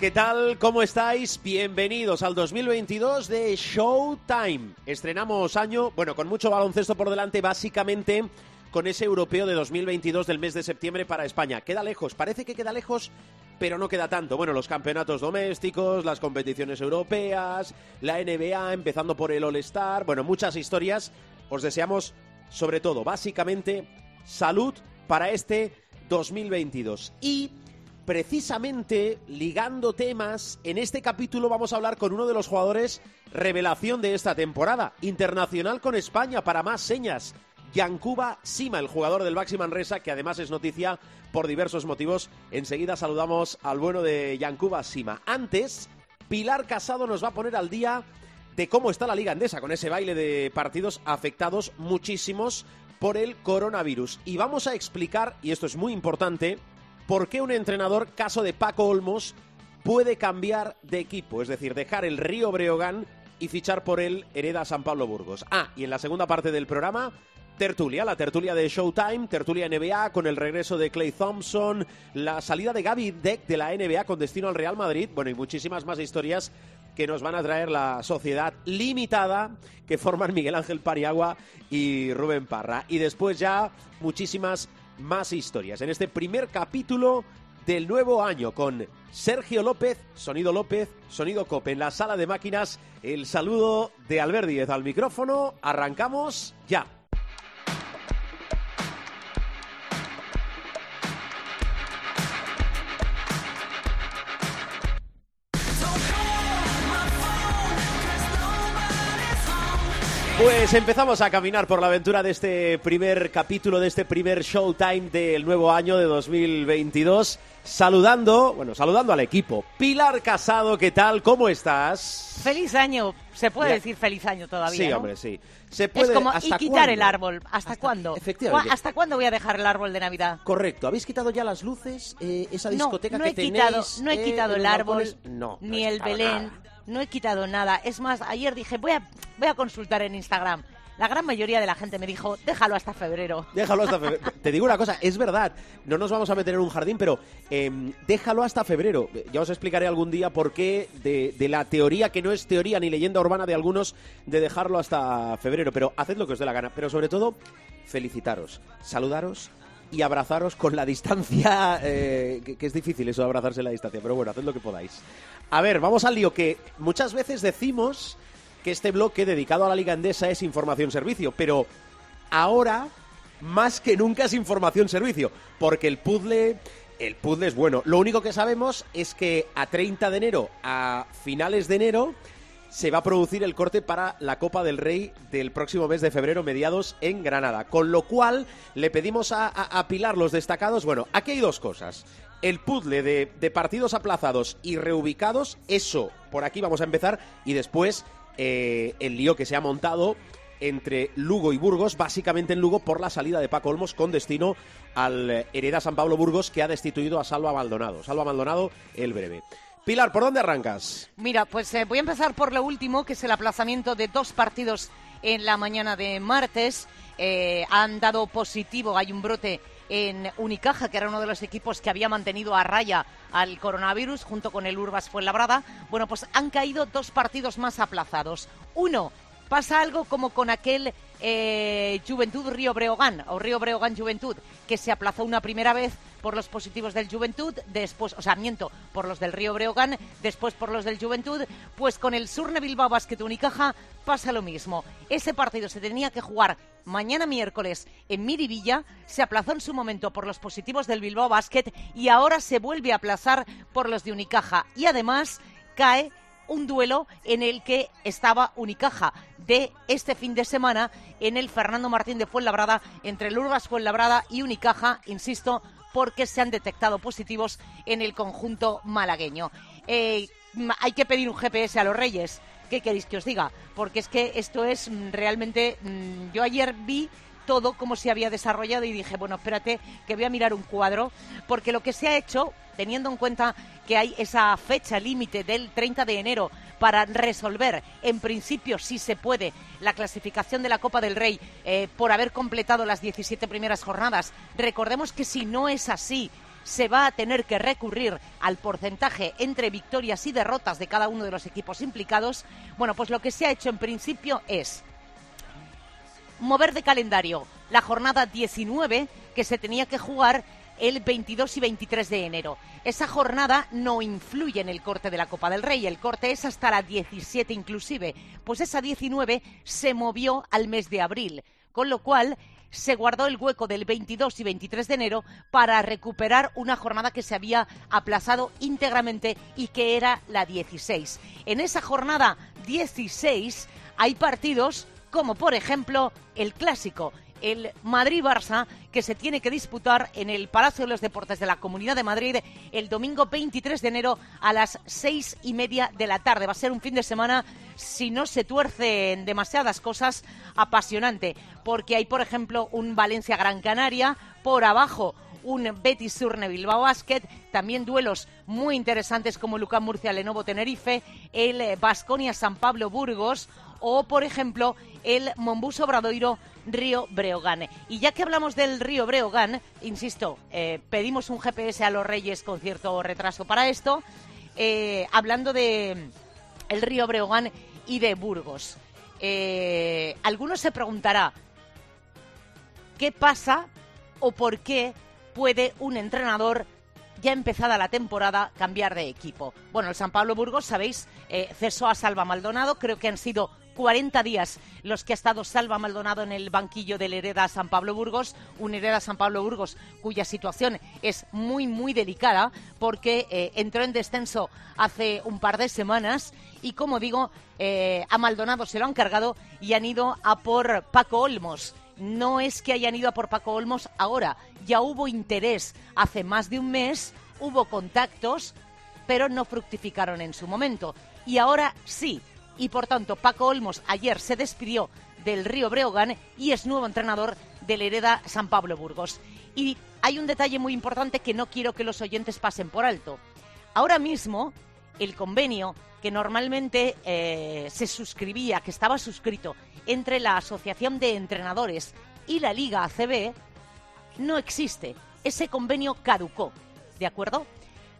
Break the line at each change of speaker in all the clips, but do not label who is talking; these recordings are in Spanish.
¿Qué tal? ¿Cómo estáis? Bienvenidos al 2022 de Showtime. Estrenamos año, bueno, con mucho baloncesto por delante, básicamente con ese europeo de 2022 del mes de septiembre para España. Queda lejos, parece que queda lejos, pero no queda tanto. Bueno, los campeonatos domésticos, las competiciones europeas, la NBA, empezando por el All-Star, bueno, muchas historias. Os deseamos, sobre todo, básicamente, salud para este 2022. Y precisamente ligando temas, en este capítulo vamos a hablar con uno de los jugadores revelación de esta temporada, internacional con España para más señas. Yankuba Sima, el jugador del Baxi Manresa, que además es noticia por diversos motivos. Enseguida saludamos al bueno de Yankuba Sima. Antes, Pilar Casado nos va a poner al día de cómo está la Liga Andesa con ese baile de partidos afectados muchísimos por el coronavirus. Y vamos a explicar, y esto es muy importante, por qué un entrenador, caso de Paco Olmos, puede cambiar de equipo, es decir, dejar el Río Breogán y fichar por él Hereda San Pablo Burgos. Ah, y en la segunda parte del programa, tertulia, la tertulia de Showtime, tertulia NBA con el regreso de Clay Thompson, la salida de Gaby Deck de la NBA con destino al Real Madrid, bueno, y muchísimas más historias que nos van a traer la sociedad limitada que forman Miguel Ángel Pariagua y Rubén Parra. Y después ya muchísimas más historias en este primer capítulo del nuevo año con Sergio López, Sonido López, Sonido Cope en la sala de máquinas. El saludo de Albert Díez al micrófono. Arrancamos ya. Pues empezamos a caminar por la aventura de este primer capítulo, de este primer Showtime del nuevo año de 2022. Saludando, bueno, saludando al equipo. Pilar Casado, ¿qué tal? ¿Cómo estás?
Feliz año. Se puede
Ya.
decir feliz año todavía.
Sí,
¿no?
hombre, sí. Se puede,
Es como y
¿hasta
quitar el
cuándo?
árbol. ¿Hasta, cuándo?
efectivamente.
¿Hasta cuándo voy a dejar el árbol de Navidad?
Correcto. ¿Habéis quitado ya las luces? Eh, esa discoteca
no
que
he
tenéis,
quitado, no he
eh,
quitado el árbol?
No,
ni el Belén,
nada.
No he quitado nada. Es más, ayer dije, voy a, voy a consultar en Instagram. La gran mayoría de la gente me dijo, déjalo hasta febrero.
Déjalo hasta febrero. Te digo una cosa, es verdad, no nos vamos a meter en un jardín, pero em, déjalo hasta febrero. Ya os explicaré algún día por qué de, de la teoría, que no es teoría ni leyenda urbana de algunos, de dejarlo hasta febrero. Pero haced lo que os dé la gana. Pero sobre todo, felicitaros, saludaros y abrazaros con la distancia, eh, que, es difícil eso de abrazarse la distancia, pero bueno, haced lo que podáis. A ver, vamos al lío que muchas veces decimos que este bloque dedicado a la Liga Andesa es información-servicio, pero ahora más que nunca es información-servicio, porque el puzzle, el puzzle es bueno. Lo único que sabemos es que a 30 de enero, a finales de enero, se va a producir el corte para la Copa del Rey del próximo mes de febrero, mediados en Granada. Con lo cual, le pedimos a, Pilar los destacados. Bueno, aquí hay dos cosas. El puzzle de, partidos aplazados y reubicados, eso, por aquí vamos a empezar. Y después, eh, el lío que se ha montado entre Lugo y Burgos, básicamente en Lugo por la salida de Paco Olmos con destino al Hereda San Pablo Burgos que ha destituido a Salva Maldonado. Salva Maldonado, el breve. Pilar, ¿por dónde arrancas?
Mira, pues eh, voy a empezar por lo último, que es el aplazamiento de dos partidos en la mañana de martes. Eh, han dado positivo, hay un brote en Unicaja, que era uno de los equipos que había mantenido a raya al coronavirus junto con el Urbas Fuenlabrada. Bueno, pues han caído dos partidos más aplazados. Uno, pasa algo como con aquel eh, Juventud Río Breogán o Río Breogán Juventud, que se aplazó una primera vez por los positivos del Juventud, después, o sea, miento, por los del Río Breogán, después por los del Juventud, pues con el Surne Bilbao Basket Unicaja pasa lo mismo. Ese partido se tenía que jugar mañana miércoles en Miribilla, se aplazó en su momento por los positivos del Bilbao Basket y ahora se vuelve a aplazar por los de Unicaja. Y además cae un duelo en el que estaba Unicaja de este fin de semana en el Fernando Martín de Fuenlabrada, entre el Urgas Fuenlabrada y Unicaja, insisto, porque se han detectado positivos en el conjunto malagueño. Eh, hay que pedir un GPS a los Reyes, ¿qué queréis que os diga? Porque es que esto es mm, realmente... mm, yo ayer vi todo cómo se había desarrollado y dije, bueno, espérate, que voy a mirar un cuadro, porque lo que se ha hecho, teniendo en cuenta que hay esa fecha límite del 30 de enero para resolver, en principio, si se puede, la clasificación de la Copa del Rey eh, por haber completado las 17 primeras jornadas. Recordemos que si no es así, se va a tener que recurrir al porcentaje entre victorias y derrotas de cada uno de los equipos implicados. Bueno, pues lo que se ha hecho en principio es mover de calendario la jornada 19 que se tenía que jugar el 22 y 23 de enero. Esa jornada no influye en el corte de la Copa del Rey, el corte es hasta la 17 inclusive, pues esa 19 se movió al mes de abril, con lo cual se guardó el hueco del 22 y 23 de enero para recuperar una jornada que se había aplazado íntegramente y que era la 16. En esa jornada 16 hay partidos como por ejemplo el clásico, el Madrid-Barça, que se tiene que disputar en el Palacio de los Deportes de la Comunidad de Madrid el domingo 23 de enero a las seis y media de la tarde. Va a ser un fin de semana, si no se tuercen demasiadas cosas, apasionante, porque hay, por ejemplo, un Valencia-Gran Canaria, por abajo un Betis Surne Bilbao Basket, también duelos muy interesantes como Lucán Murcia Lenovo Tenerife, el Basconia San Pablo Burgos o por ejemplo el Mombus Obradoiro Río Breogán. Y ya que hablamos del Río Breogán, insisto, eh, pedimos un GPS a los Reyes con cierto retraso para esto, eh, hablando de el Río Breogán y de Burgos. Eh, algunos se preguntará qué pasa o por qué puede un entrenador ya empezada la temporada cambiar de equipo. Bueno, el San Pablo Burgos, sabéis, eh, cesó a Salva Maldonado, creo que han sido 40 días los que ha estado Salva Maldonado en el banquillo del Hereda San Pablo Burgos, un Hereda San Pablo Burgos cuya situación es muy, muy delicada porque eh, entró en descenso hace un par de semanas y, como digo, eh, a Maldonado se lo han cargado y han ido a por Paco Olmos. No es que hayan ido a por Paco Olmos ahora, ya hubo interés hace más de un mes, hubo contactos, pero no fructificaron en su momento. Y ahora sí, y por tanto Paco Olmos ayer se despidió del Río Breogán y es nuevo entrenador del Hereda San Pablo Burgos. Y hay un detalle muy importante que no quiero que los oyentes pasen por alto. Ahora mismo, el convenio que normalmente eh, se suscribía, que estaba suscrito entre la Asociación de Entrenadores y la Liga ACB, no existe. Ese convenio caducó, ¿de acuerdo?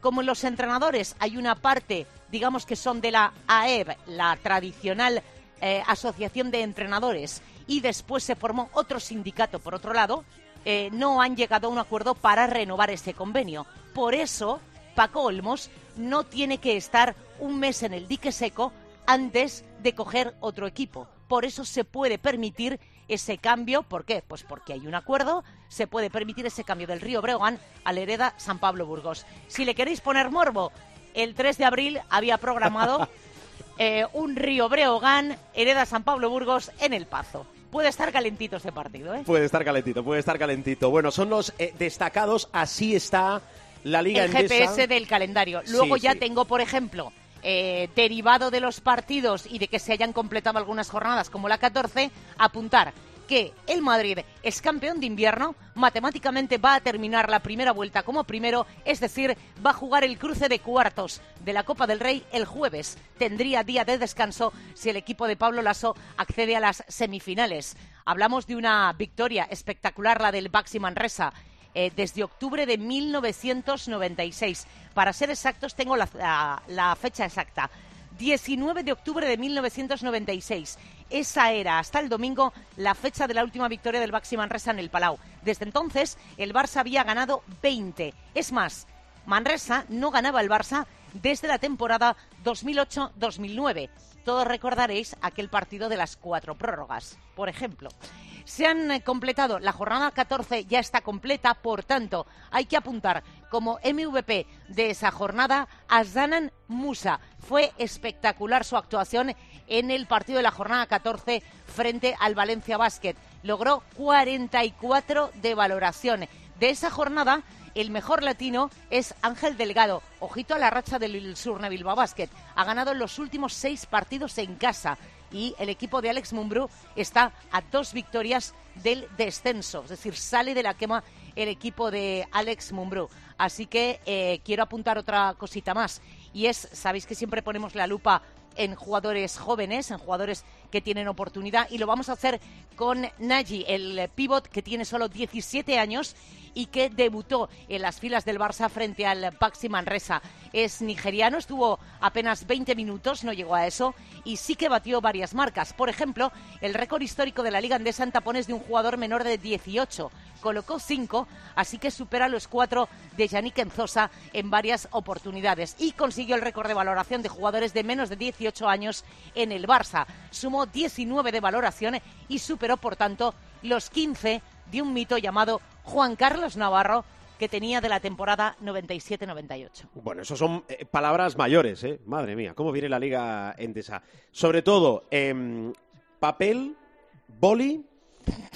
Como en los entrenadores hay una parte, digamos que son de la AEB, la tradicional eh, Asociación de Entrenadores, y después se formó otro sindicato por otro lado, eh, no han llegado a un acuerdo para renovar ese convenio. Por eso, Paco Olmos no tiene que estar un mes en el dique seco antes de coger otro equipo. Por eso se puede permitir ese cambio. ¿Por qué? Pues porque hay un acuerdo, se puede permitir ese cambio del Río Breogán al Hereda San Pablo Burgos. Si le queréis poner morbo, el 3 de abril había programado eh, un Río Breogán, Hereda San Pablo Burgos en El Pazo. Puede estar calentito ese partido, ¿eh?
Puede estar calentito, puede estar calentito. Bueno, son los eh, destacados, así está la Liga
el
Endesa.
GPS del calendario. Luego
Sí,
ya
sí.
tengo, por ejemplo, eh, derivado de los partidos y de que se hayan completado algunas jornadas como la 14, apuntar que el Madrid es campeón de invierno, matemáticamente va a terminar la primera vuelta como primero, es decir, va a jugar el cruce de cuartos de la Copa del Rey el jueves. Tendría día de descanso si el equipo de Pablo Lasso accede a las semifinales. Hablamos de una victoria espectacular, la del Baxi Manresa, eh, desde octubre de 1996. Para ser exactos, tengo la, fecha exacta. 19 de octubre de 1996. Esa era hasta el domingo la fecha de la última victoria del Baxi Manresa en el Palau. Desde entonces, el Barça había ganado 20. Es más, Manresa no ganaba el Barça desde la temporada 2008-2009. Todos recordaréis aquel partido de las cuatro prórrogas, por ejemplo. Se han eh, completado, la jornada 14 ya está completa, por tanto, hay que apuntar como MVP de esa jornada a Zanan Musa. Fue espectacular su actuación en el partido de la jornada 14 frente al Valencia Basket. Logró 44 de valoración. De esa jornada, el mejor latino es Ángel Delgado. Ojito a la racha del Surne Bilbao Basket. Ha ganado los últimos seis partidos en casa y el equipo de Alex Mumbrú está a dos victorias del descenso. Es decir, sale de la quema el equipo de Alex Mumbrú. Así que eh, quiero apuntar otra cosita más. Y es, sabéis que siempre ponemos la lupa en jugadores jóvenes, en jugadores que tienen oportunidad. Y lo vamos a hacer con Nagy, el pivot que tiene solo 17 años y que debutó en las filas del Barça frente al Baxi Manresa. Es nigeriano, estuvo apenas 20 minutos, no llegó a eso, y sí que batió varias marcas. Por ejemplo, el récord histórico de la Liga Andesa en tapones de un jugador menor de 18. Colocó 5, así que supera los 4 de Yannick Enzosa en varias oportunidades. Y consiguió el récord de valoración de jugadores de menos de 18 años en el Barça. Sumó 19 de valoración y superó, por tanto, los 15 de un mito llamado Juan Carlos Navarro, que tenía de la temporada 97-98.
Bueno, eso son eh, palabras mayores, ¿eh? Madre mía, cómo viene la Liga Endesa. Sobre todo, em, papel, boli,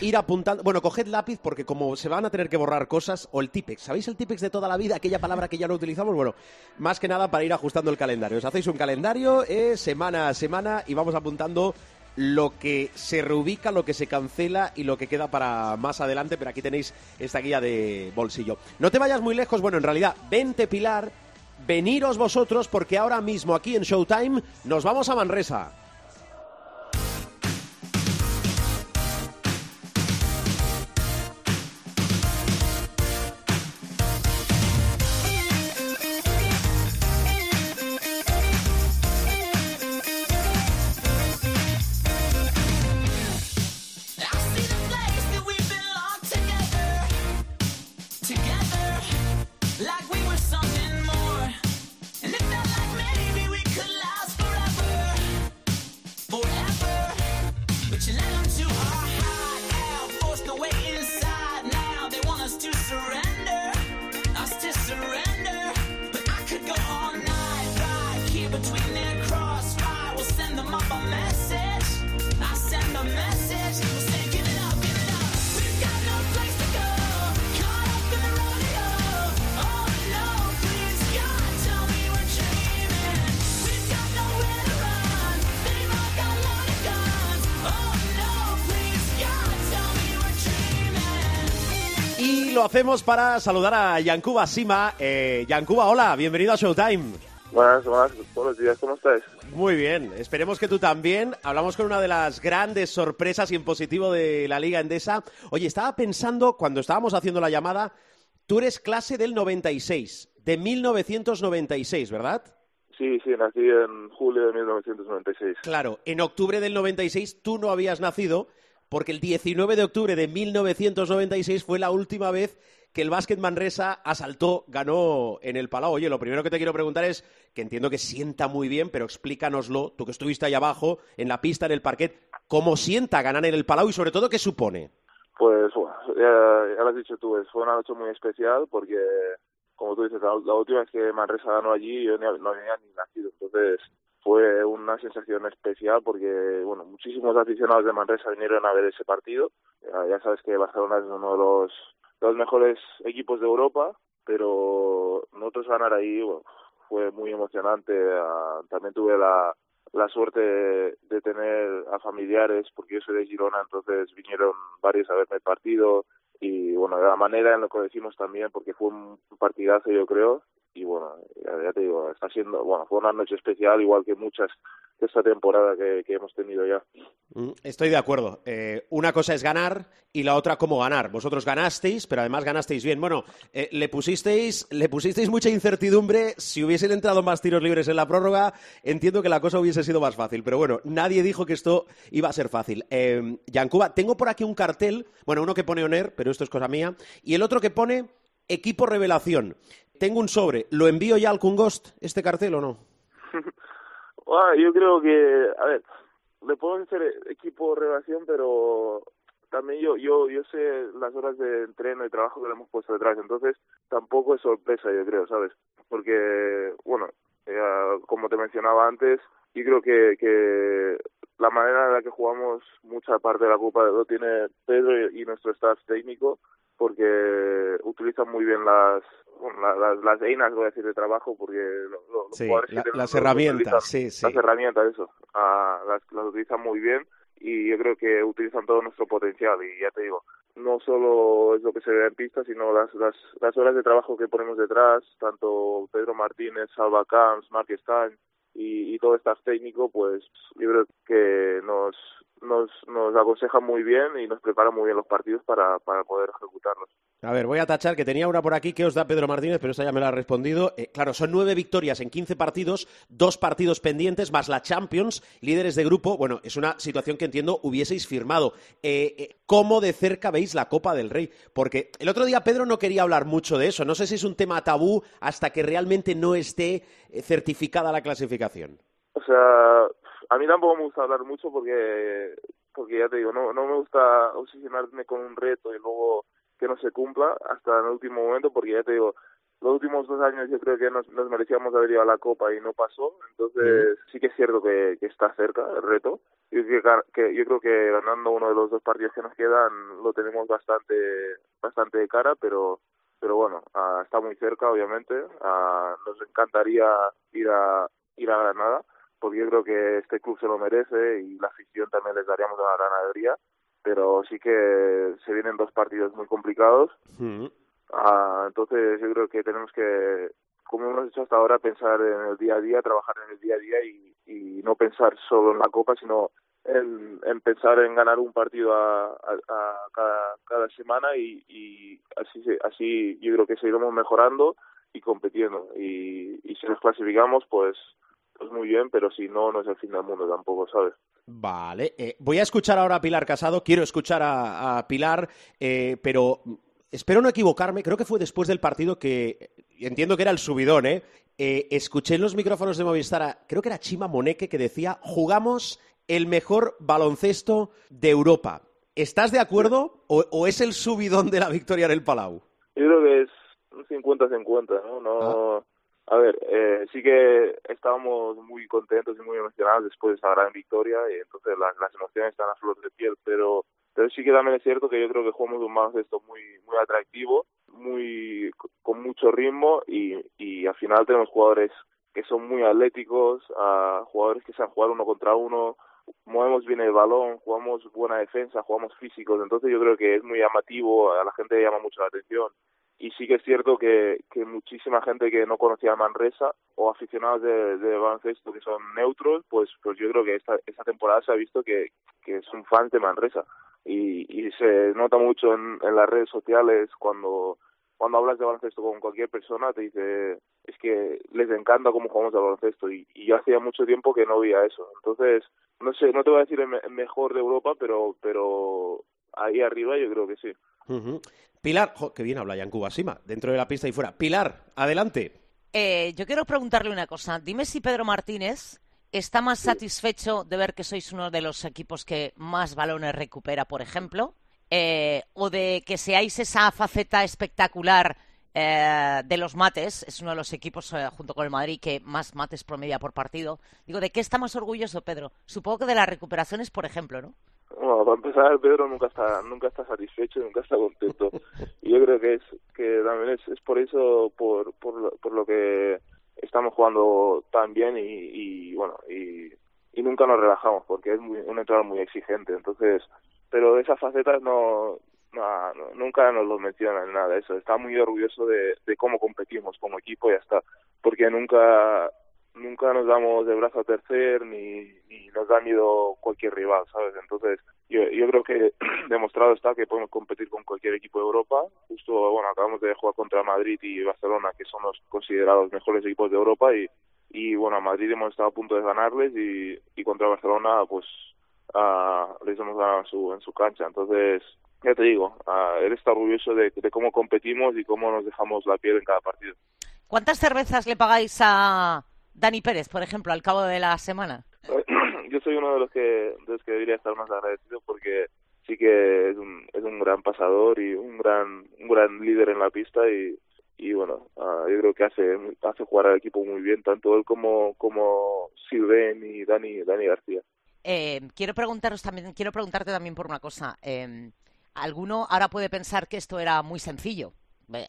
ir apuntando. Bueno, coged lápiz porque como se van a tener que borrar cosas, o el Tipex. ¿Sabéis el Tipex de toda la vida? Aquella palabra que ya no utilizamos. Bueno, más que nada para ir ajustando el calendario. Os hacéis un calendario eh, semana a semana y vamos apuntando lo que se reubica, lo que se cancela y lo que queda para más adelante, pero aquí tenéis esta guía de bolsillo. No te vayas muy lejos, bueno, en realidad, vente Pilar, veniros vosotros porque ahora mismo aquí en Showtime nos vamos a Manresa. Hacemos para saludar a Yankuba Sima. Eh, Yankuba, hola, bienvenido a Showtime.
Buenas, buenas, buenos días, ¿cómo estás?
Muy bien, esperemos que tú también. Hablamos con una de las grandes sorpresas y en positivo de la Liga Endesa. Oye, estaba pensando, cuando estábamos haciendo la llamada, tú eres clase del 96, de 1996, ¿verdad?
Sí, sí, nací en julio de 1996.
Claro, en octubre del 96 tú no habías nacido, porque el 19 de octubre de 1996 fue la última vez que el Básquet Manresa asaltó, ganó en el Palau. Oye, lo primero que te quiero preguntar es, que entiendo que sienta muy bien, pero explícanoslo, tú que estuviste ahí abajo, en la pista, en el parquet, ¿cómo sienta ganar en el Palau y sobre todo qué supone?
Pues, bueno, ya, lo has dicho tú, fue una noche muy especial porque, como tú dices, la, última vez que Manresa ganó allí yo no había ni nacido, entonces fue una sensación especial porque, bueno, muchísimos aficionados de Manresa vinieron a ver ese partido. Ya, sabes que Barcelona es uno de los, los mejores equipos de Europa, pero nosotros ganar ahí fue muy emocionante. Ah, también tuve la, la suerte de, tener a familiares, porque yo soy de Girona, entonces vinieron varios a verme el partido y bueno, de la manera en lo que decimos también, porque fue un partidazo yo creo, y bueno, ya, te digo, está siendo, bueno, fue una noche especial, igual que muchas de esta temporada que, hemos tenido ya.
Mm, estoy de acuerdo. Eh, una cosa es ganar y la otra cómo ganar. Vosotros ganasteis, pero además ganasteis bien. Bueno, eh, le pusisteis, le pusisteis mucha incertidumbre. Si hubiesen entrado más tiros libres en la prórroga, entiendo que la cosa hubiese sido más fácil. Pero bueno, nadie dijo que esto iba a ser fácil. Eh, Yancuba, tengo por aquí un cartel, bueno, uno que pone Oner, pero esto es cosa mía, y el otro que pone equipo revelación tengo un sobre, ¿lo envío ya al Kungost, este cartel o no?
yo creo que, a ver, le puedo hacer equipo relación, pero también yo, yo, yo sé las horas de entreno y trabajo que le hemos puesto detrás, entonces tampoco es sorpresa, yo creo, ¿sabes? Porque, bueno, como te mencionaba antes, yo creo que, que la manera en la que jugamos mucha parte de la Copa lo tiene Pedro y nuestro staff técnico porque utilizan muy bien las las, las einas, voy a decir, de trabajo, porque los jugadores
las herramientas, sí, sí.
Las herramientas, eso, ah, las, las utilizan muy bien y yo creo que utilizan todo nuestro potencial y ya te digo, no solo es lo que se ve en pista, sino las, las, las horas de trabajo que ponemos detrás, tanto Pedro Martínez, Salva Camps, Mark Stein y, y todo el staff técnico, pues yo creo que nos, nos, nos aconseja muy bien y nos prepara muy bien los partidos para, para poder ejecutarlos.
A ver, voy a tachar que tenía una por aquí que os da Pedro Martínez, pero esta ya me la ha respondido. Eh, claro, son nueve victorias en quince partidos, dos partidos pendientes, más la Champions, líderes de grupo. Bueno, es una situación que entiendo hubieseis firmado. Eh, eh, ¿Cómo de cerca veis la Copa del Rey? Porque el otro día Pedro no quería hablar mucho de eso. No sé si es un tema tabú hasta que realmente no esté certificada la clasificación.
O sea, a mí tampoco me gusta hablar mucho porque, porque ya te digo, no, no me gusta obsesionarme con un reto y luego que no se cumpla hasta el último momento, porque ya te digo, los últimos dos años yo creo que nos, nos merecíamos haber ido a la Copa y no pasó, entonces sí que es cierto que, que está cerca el reto. Yo creo que, que, yo creo que ganando uno de los dos partidos que nos quedan lo tenemos bastante bastante de cara, pero pero bueno, uh, está muy cerca obviamente. Uh, nos encantaría ir a ir a Granada porque yo creo que este club se lo merece y la afición también les daríamos la ganadería, pero sí que se vienen dos partidos muy complicados. Ah, entonces yo creo que tenemos que, como hemos hecho hasta ahora, pensar en el día a día, trabajar en el día a día y, y no pensar solo en la Copa, sino en, en pensar en ganar un partido a, a, cada, cada semana y, y así, así yo creo que seguiremos mejorando y compitiendo. Y, y si nos clasificamos, pues pues muy bien, pero si no, no es el fin del mundo tampoco, ¿sabes?
Vale, eh, voy a escuchar ahora a Pilar Casado, quiero escuchar a, Pilar, eh, pero espero no equivocarme, creo que fue después del partido que, entiendo que era el subidón, ¿eh? eh escuché en los micrófonos de Movistar, creo que era Chima Moneque, que decía, jugamos el mejor baloncesto de Europa. ¿Estás de acuerdo o, o es el subidón de la victoria en el Palau?
Yo creo que es un 50-50, ¿no? no ah. A ver, eh, sí que estábamos muy contentos y muy emocionados después de esa gran victoria y entonces las, emociones están a flor de piel, pero, pero sí que también es cierto que yo creo que jugamos un baloncesto muy, muy atractivo, muy, con mucho ritmo y, y al final tenemos jugadores que son muy atléticos, a jugadores que saben jugar uno contra uno, movemos bien el balón, jugamos buena defensa, jugamos físicos, entonces yo creo que es muy llamativo, a la gente le llama mucho la atención y sí que es cierto que, muchísima gente que no conocía a Manresa o aficionados de, baloncesto que son neutros, pues pues yo creo que esta, esta temporada se ha visto que, que son fans de Manresa. Y, y se nota mucho en, en las redes sociales cuando cuando hablas de baloncesto con cualquier persona te dice es que les encanta cómo jugamos al baloncesto y, y yo hacía mucho tiempo que no veía eso. Entonces no sé no te voy a decir el mejor de Europa pero pero ahí arriba yo creo que sí
Pilar, que bien habla Jan Kubasima, dentro de la pista y fuera. Pilar, adelante.
Eh, yo quiero preguntarle una cosa. Dime si Pedro Martínez está más satisfecho de ver que sois uno de los equipos que más balones recupera, por ejemplo, eh, o de que seáis esa faceta espectacular eh, de los mates, es uno de los equipos junto con el Madrid que más mates promedia por partido. Digo, ¿de qué está más orgulloso Pedro? Supongo que de las recuperaciones, por ejemplo, ¿no?
Bueno, para empezar, Pedro nunca está nunca está satisfecho, nunca está contento. Y yo creo que es que también es, es por eso, por, por, por lo que estamos jugando tan bien y, y bueno, y, y nunca nos relajamos porque es muy, un entrenador muy exigente. Entonces, pero esas facetas no, no, nunca nos lo mencionan nada eso. Está muy orgulloso de, de cómo competimos como equipo y ya está. Porque nunca nunca nos damos de brazo a tercer ni, nos da miedo cualquier rival, ¿sabes? Entonces, yo, yo creo que demostrado está que podemos competir con cualquier equipo de Europa. Justo, bueno, acabamos de jugar contra Madrid y Barcelona, que son los considerados mejores equipos de Europa, y, y bueno, a Madrid hemos estado a punto de ganarles y, y contra Barcelona, pues, uh, les hemos ganado en su, en su cancha. Entonces, ya te digo, uh, él está orgulloso de, de cómo competimos y cómo nos dejamos la piel en cada partido.
¿Cuántas cervezas le pagáis a Dani Pérez, por ejemplo, al cabo de la semana?
Yo soy uno de los que, de los que debería estar más agradecido porque sí que es un, es un gran pasador y un gran, un gran líder en la pista y, y bueno, uh, yo creo que hace, hace jugar al equipo muy bien, tanto él como, como Silven y Dani, Dani García.
Eh, quiero preguntaros también, quiero preguntarte también por una cosa. Eh, alguno ahora puede pensar que esto era muy sencillo.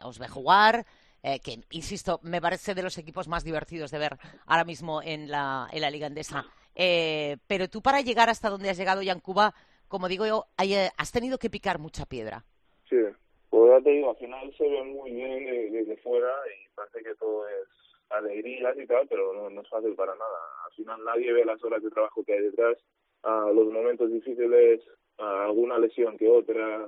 Os ve jugar, eh, que, insisto, me parece de los equipos más divertidos de ver ahora mismo en la, en la Liga Endesa. Eh, pero tú para llegar hasta donde has llegado ya en Cuba, como digo yo, eh, has tenido que picar mucha piedra.
Sí, pues ya te digo, al final se ve muy bien desde fuera y parece que todo es alegría y tal, pero no, es fácil para nada. Al final nadie ve las horas de trabajo que hay detrás, los momentos difíciles, alguna lesión que otra,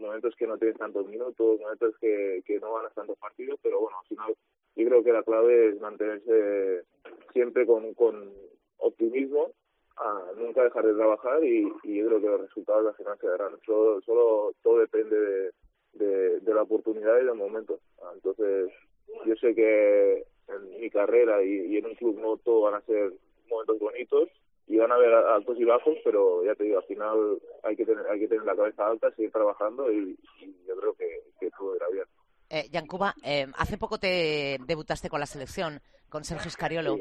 momentos que no tienes tantos minutos, momentos que, que no ganas tantos partidos, pero bueno, al final yo creo que la clave es mantenerse siempre con, optimismo, a nunca dejar de trabajar y, y, yo creo que los resultados al final se darán. Solo, solo todo depende de, la oportunidad y del momento. Entonces, yo sé que en mi carrera y, y en un club no todo van a ser momentos bonitos, y van a haber altos y bajos, pero ya te digo, al final hay que tener, hay que tener la cabeza alta, seguir trabajando y, yo creo que, que, todo irá bien.
Eh, Yancuba, eh, hace poco te debutaste con la selección, con Sergio Scariolo.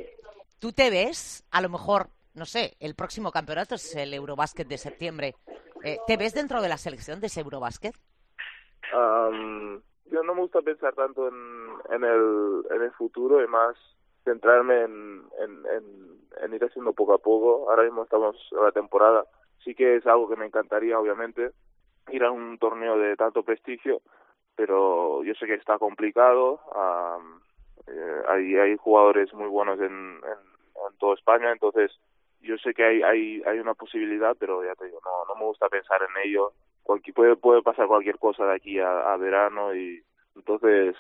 ¿Tú te ves, a lo mejor, no sé, el próximo campeonato es el Eurobásquet de septiembre, eh, ¿te ves dentro de la selección de ese Eurobásquet?
yo no me gusta pensar tanto en, en, el, en el futuro y más centrarme en, en, ir haciendo poco a poco. Ahora mismo estamos en la temporada. Sí que es algo que me encantaría, obviamente, ir a un torneo de tanto prestigio, pero yo sé que está complicado. Eh, hay, hay jugadores muy buenos en, en, toda España, entonces yo sé que hay, hay, hay una posibilidad, pero ya te digo, no, no me gusta pensar en ello. Cualquier, puede, puede pasar cualquier cosa de aquí a, a verano y entonces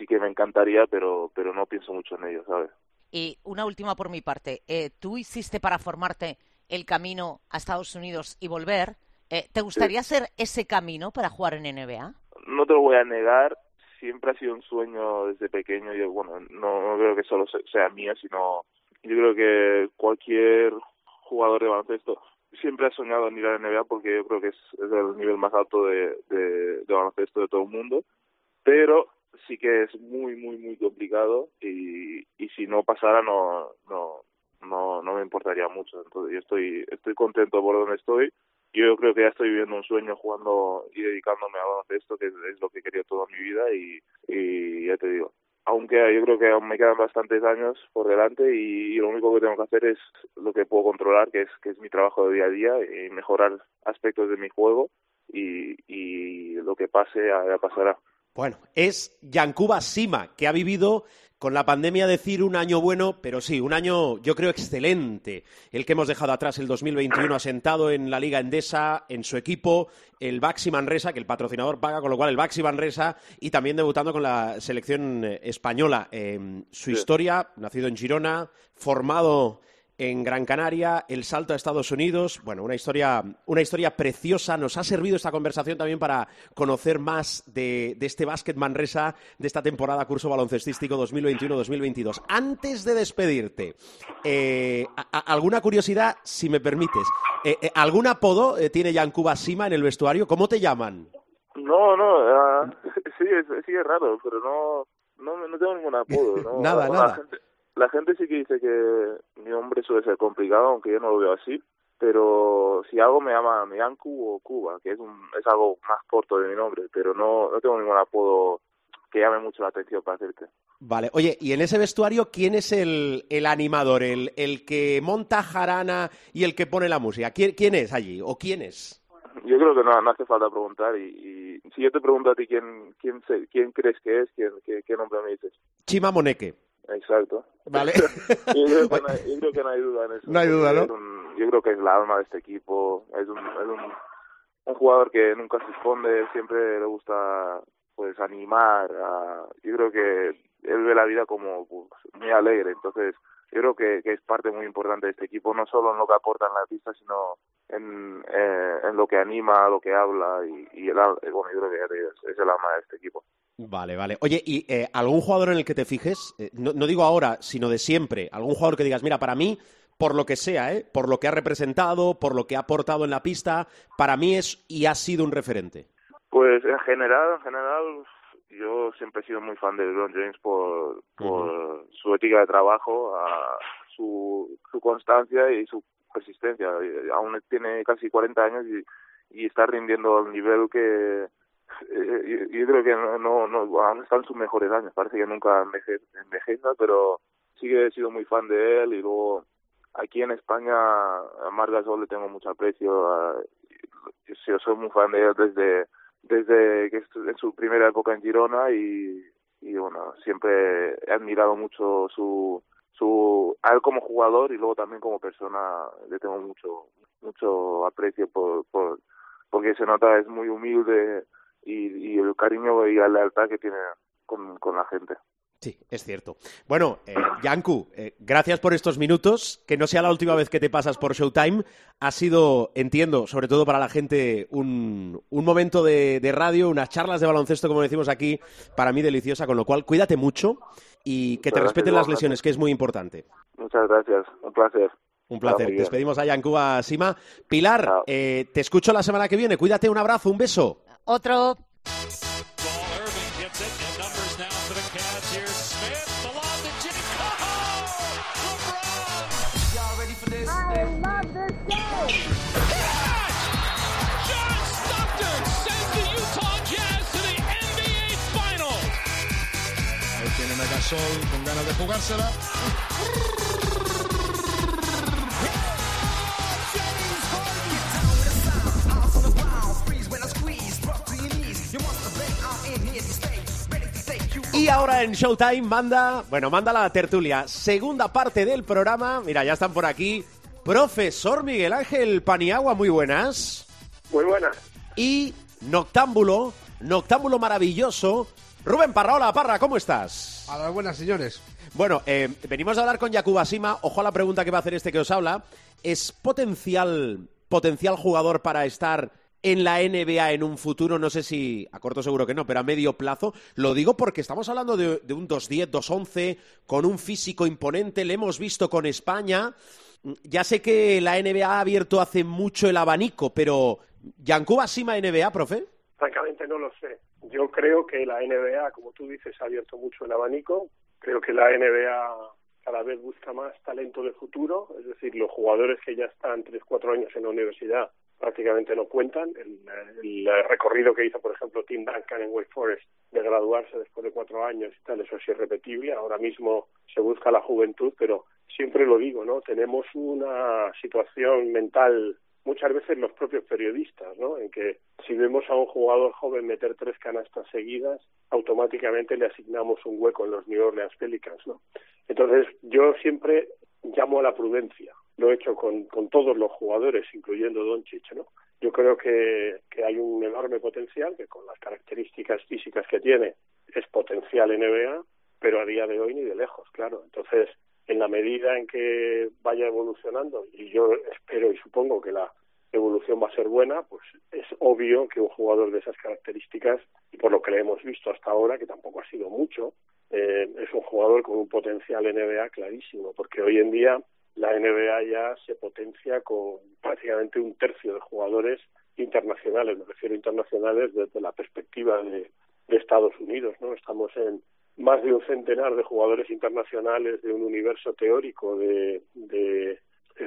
sí que me encantaría, pero, pero no pienso mucho en ello, ¿sabes?
Y una última por mi parte. Eh, ¿Tú hiciste para formarte el camino a Estados Unidos y volver? Eh, ¿Te gustaría hacer ese camino para jugar en NBA?
No te lo voy a negar. Siempre ha sido un sueño desde pequeño. Y bueno, no, no creo que solo sea mío, sino yo creo que cualquier jugador de baloncesto siempre ha soñado en ir a la NBA porque yo creo que es, el nivel más alto de, de, de baloncesto de todo el mundo. Pero sí que es muy muy muy complicado y, y si no pasara no no no no me importaría mucho. Entonces yo estoy estoy contento por donde estoy. Yo creo que ya estoy viviendo un sueño jugando y dedicándome a esto que es, lo que quería toda mi vida y, y ya te digo aunque yo creo que aún me quedan bastantes años por delante y, lo único que tengo que hacer es lo que puedo controlar que es que es mi trabajo de día a día y mejorar aspectos de mi juego y, y lo que pase ya pasará
bueno, es Yankuba Sima, que ha vivido con la pandemia decir un año bueno, pero sí, un año yo creo excelente. El que hemos dejado atrás el 2021 asentado en la Liga Endesa, en su equipo, el Baxi Manresa, que el patrocinador paga, con lo cual el Baxi Manresa, y también debutando con la selección española. Eh, su historia, nacido en Girona, formado en Gran Canaria, el salto a Estados Unidos. Bueno, una historia, una historia preciosa. Nos ha servido esta conversación también para conocer más de, este básquet Manresa de esta temporada curso baloncestístico 2021-2022. Antes de despedirte, eh, alguna curiosidad, si me permites. Eh, eh, ¿Algún apodo tiene Yankuba Sima en el vestuario? ¿Cómo te llaman?
No, no, sí, es, sí es raro, pero no, no, no tengo ningún apodo.
nada, nada
la gente sí que dice que mi nombre suele ser complicado, aunque yo no lo veo así, pero si algo me llama Miancu o Cuba, que es, un, es algo más corto de mi nombre, pero no, no tengo ningún apodo que llame mucho la atención para hacerte.
Vale, oye, y en ese vestuario, ¿quién es el, el animador, el, el que monta jarana y el que pone la música? ¿Quién, quién es allí o quién es?
Yo creo que no, no hace falta preguntar y, si yo te pregunto a ti quién, quién, quién crees que es, quién, qué, qué nombre me dices.
Chima Moneque.
Exacto.
Vale.
yo, creo que no hay, yo, creo que no hay, duda en eso.
No hay duda, ¿no?
yo creo que es la alma de este equipo. Es un, es un, un jugador que nunca se esconde, siempre le gusta pues animar. A, yo creo que él ve la vida como pues, muy alegre. Entonces, yo creo que, que, es parte muy importante de este equipo, no solo en lo que aporta en la pista, sino en, eh, en lo que anima, lo que habla y, y el, bueno, yo creo que es, es el alma de este equipo.
Vale, vale. Oye, ¿y eh, algún jugador en el que te fijes? Eh, no, digo ahora, sino de siempre. ¿Algún jugador que digas, mira, para mí, por lo que sea, ¿eh? por lo que ha representado, por lo que ha aportado en la pista, para mí es y ha sido un referente?
Pues en general, en general, yo siempre he sido muy fan de LeBron James por, por su ética de trabajo, su, su constancia y su persistencia. Aún tiene casi 40 años y y está rindiendo al nivel que eh, yo, creo que no, no, no están sus mejores años, parece que nunca enveje, envejeza, pero sí que he sido muy fan de él y luego aquí en España a Marc Gasol le tengo mucho aprecio, yo soy muy fan de él desde desde que en su primera época en Girona y, y bueno, siempre he admirado mucho su su a él como jugador y luego también como persona le tengo mucho mucho aprecio por, por porque se nota es muy humilde y, y el cariño y la lealtad que tiene con, con la gente.
Sí, es cierto. Bueno, eh, Yanku, eh, gracias por estos minutos. Que no sea la última vez que te pasas por Showtime. Ha sido, entiendo, sobre todo para la gente, un, un momento de, de, radio, unas charlas de baloncesto, como decimos aquí, para mí deliciosa. Con lo cual, cuídate mucho y que te respeten las lesiones, que es muy importante.
Muchas gracias. Un placer.
Un placer. Despedimos a Yanku a Sima. Pilar, eh, te escucho la semana que viene. Cuídate, un abrazo, un beso.
Otro.
Sol con ganas de jugársela.
Y ahora en Showtime manda, bueno, manda la tertulia, segunda parte del programa. Mira, ya están por aquí. Profesor Miguel Ángel Paniagua, muy buenas.
Muy buenas.
Y Noctámbulo, Noctámbulo maravilloso, Rubén Parra, hola Parra, ¿cómo estás?
A las buenas, señores.
Bueno, eh, venimos a hablar con Yakuba Sima. Ojo a la pregunta que va a hacer este que os habla. ¿Es potencial, potencial jugador para estar en la NBA en un futuro? No sé si a corto seguro que no, pero a medio plazo. Lo digo porque estamos hablando de, de un 2-10, 2-11, con un físico imponente. Le hemos visto con España. Ya sé que la NBA ha abierto hace mucho el abanico, pero ¿Yankuba Sima NBA, profe?
Francamente no lo sé. Yo creo que la NBA, como tú dices, ha abierto mucho el abanico. Creo que la NBA cada vez busca más talento de futuro, es decir, los jugadores que ya están tres, cuatro años en la universidad prácticamente no cuentan. El, recorrido que hizo, por ejemplo, Tim Duncan en Wake Forest de graduarse después de cuatro años y tal, eso es irrepetible. Ahora mismo se busca la juventud, pero siempre lo digo, ¿no? Tenemos una situación mental muchas veces los propios periodistas, ¿no? En que si vemos a un jugador joven meter tres canastas seguidas, automáticamente le asignamos un hueco en los New Orleans Pelicans, ¿no? Entonces, yo siempre llamo a la prudencia. Lo he hecho con, con todos los jugadores, incluyendo Doncic, ¿no? Yo creo que, que hay un enorme potencial, que con las características físicas que tiene es potencial NBA, pero a día de hoy ni de lejos, claro. Entonces, en la medida en que vaya evolucionando, y yo espero y supongo que la evolución va a ser buena, pues es obvio que un jugador de esas características, y por lo que le hemos visto hasta ahora, que tampoco ha sido mucho, eh, es un jugador con un potencial NBA clarísimo, porque hoy en día la NBA ya se potencia con prácticamente un tercio de jugadores internacionales, me refiero a internacionales desde la perspectiva de, de Estados Unidos, ¿no? Estamos en más de un centenar de jugadores internacionales de un universo teórico de, de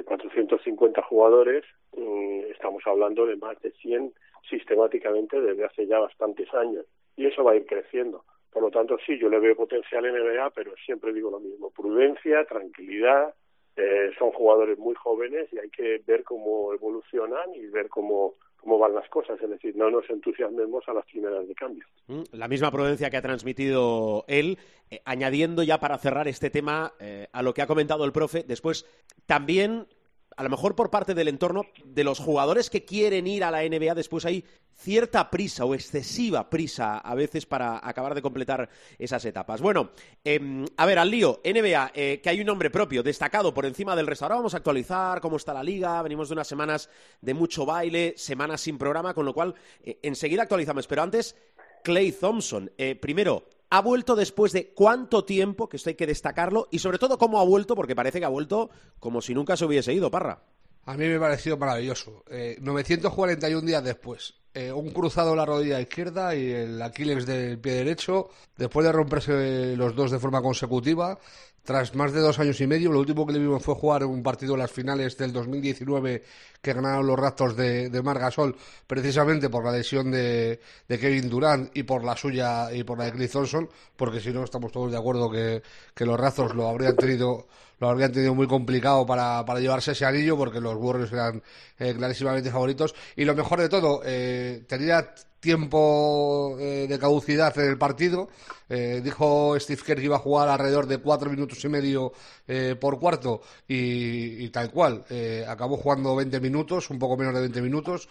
450 jugadores, mm, estamos hablando de más de 100 sistemáticamente desde hace ya bastantes años. Y eso va a ir creciendo. Por lo tanto, sí, yo le veo potencial en NBA, pero siempre digo lo mismo, prudencia, tranquilidad, eh, son jugadores muy jóvenes y hay que ver cómo evolucionan y ver cómo cómo van las cosas, es decir, no nos entusiasmemos a las primeras de cambio.
Mm, la misma prudencia que ha transmitido él, eh, añadiendo ya para cerrar este tema eh, a lo que ha comentado el profe, después también a lo mejor por parte del entorno de los jugadores que quieren ir a la NBA, después hay cierta prisa o excesiva prisa a veces para acabar de completar esas etapas. Bueno, eh, a ver, al lío, NBA, eh, que hay un nombre propio, destacado por encima del resto. Vamos a actualizar cómo está la liga, venimos de unas semanas de mucho baile, semanas sin programa, con lo cual eh, enseguida actualizamos. Pero antes, Clay Thompson, eh, primero, ha vuelto después de cuánto tiempo, que esto hay que destacarlo, y sobre todo cómo ha vuelto, porque parece que ha vuelto como si nunca se hubiese ido, Parra.
A mí me ha parecido maravilloso. Eh, 941 días después. Eh, un cruzado en la rodilla izquierda y el Aquiles del pie derecho, después de romperse los dos de forma consecutiva, tras más de dos años y medio. Lo último que le vimos fue jugar un partido en las finales del 2019 que ganaron los Raptors de, de Margasol, precisamente por la lesión de, de, Kevin Durant y por la suya y por la de Chris Thompson, porque si no estamos todos de acuerdo que, que los Raptors lo habrían tenido lo habrían tenido muy complicado para, para llevarse ese anillo porque los Warriors eran eh, clarísimamente favoritos y lo mejor de todo eh, tenía tiempo eh, de caducidad en el partido. Eh, dijo Steve Kerr que iba a jugar alrededor de cuatro minutos y medio eh, por cuarto y, tal cual. acabó jugando 20 minutos, un poco menos de 20 minutos.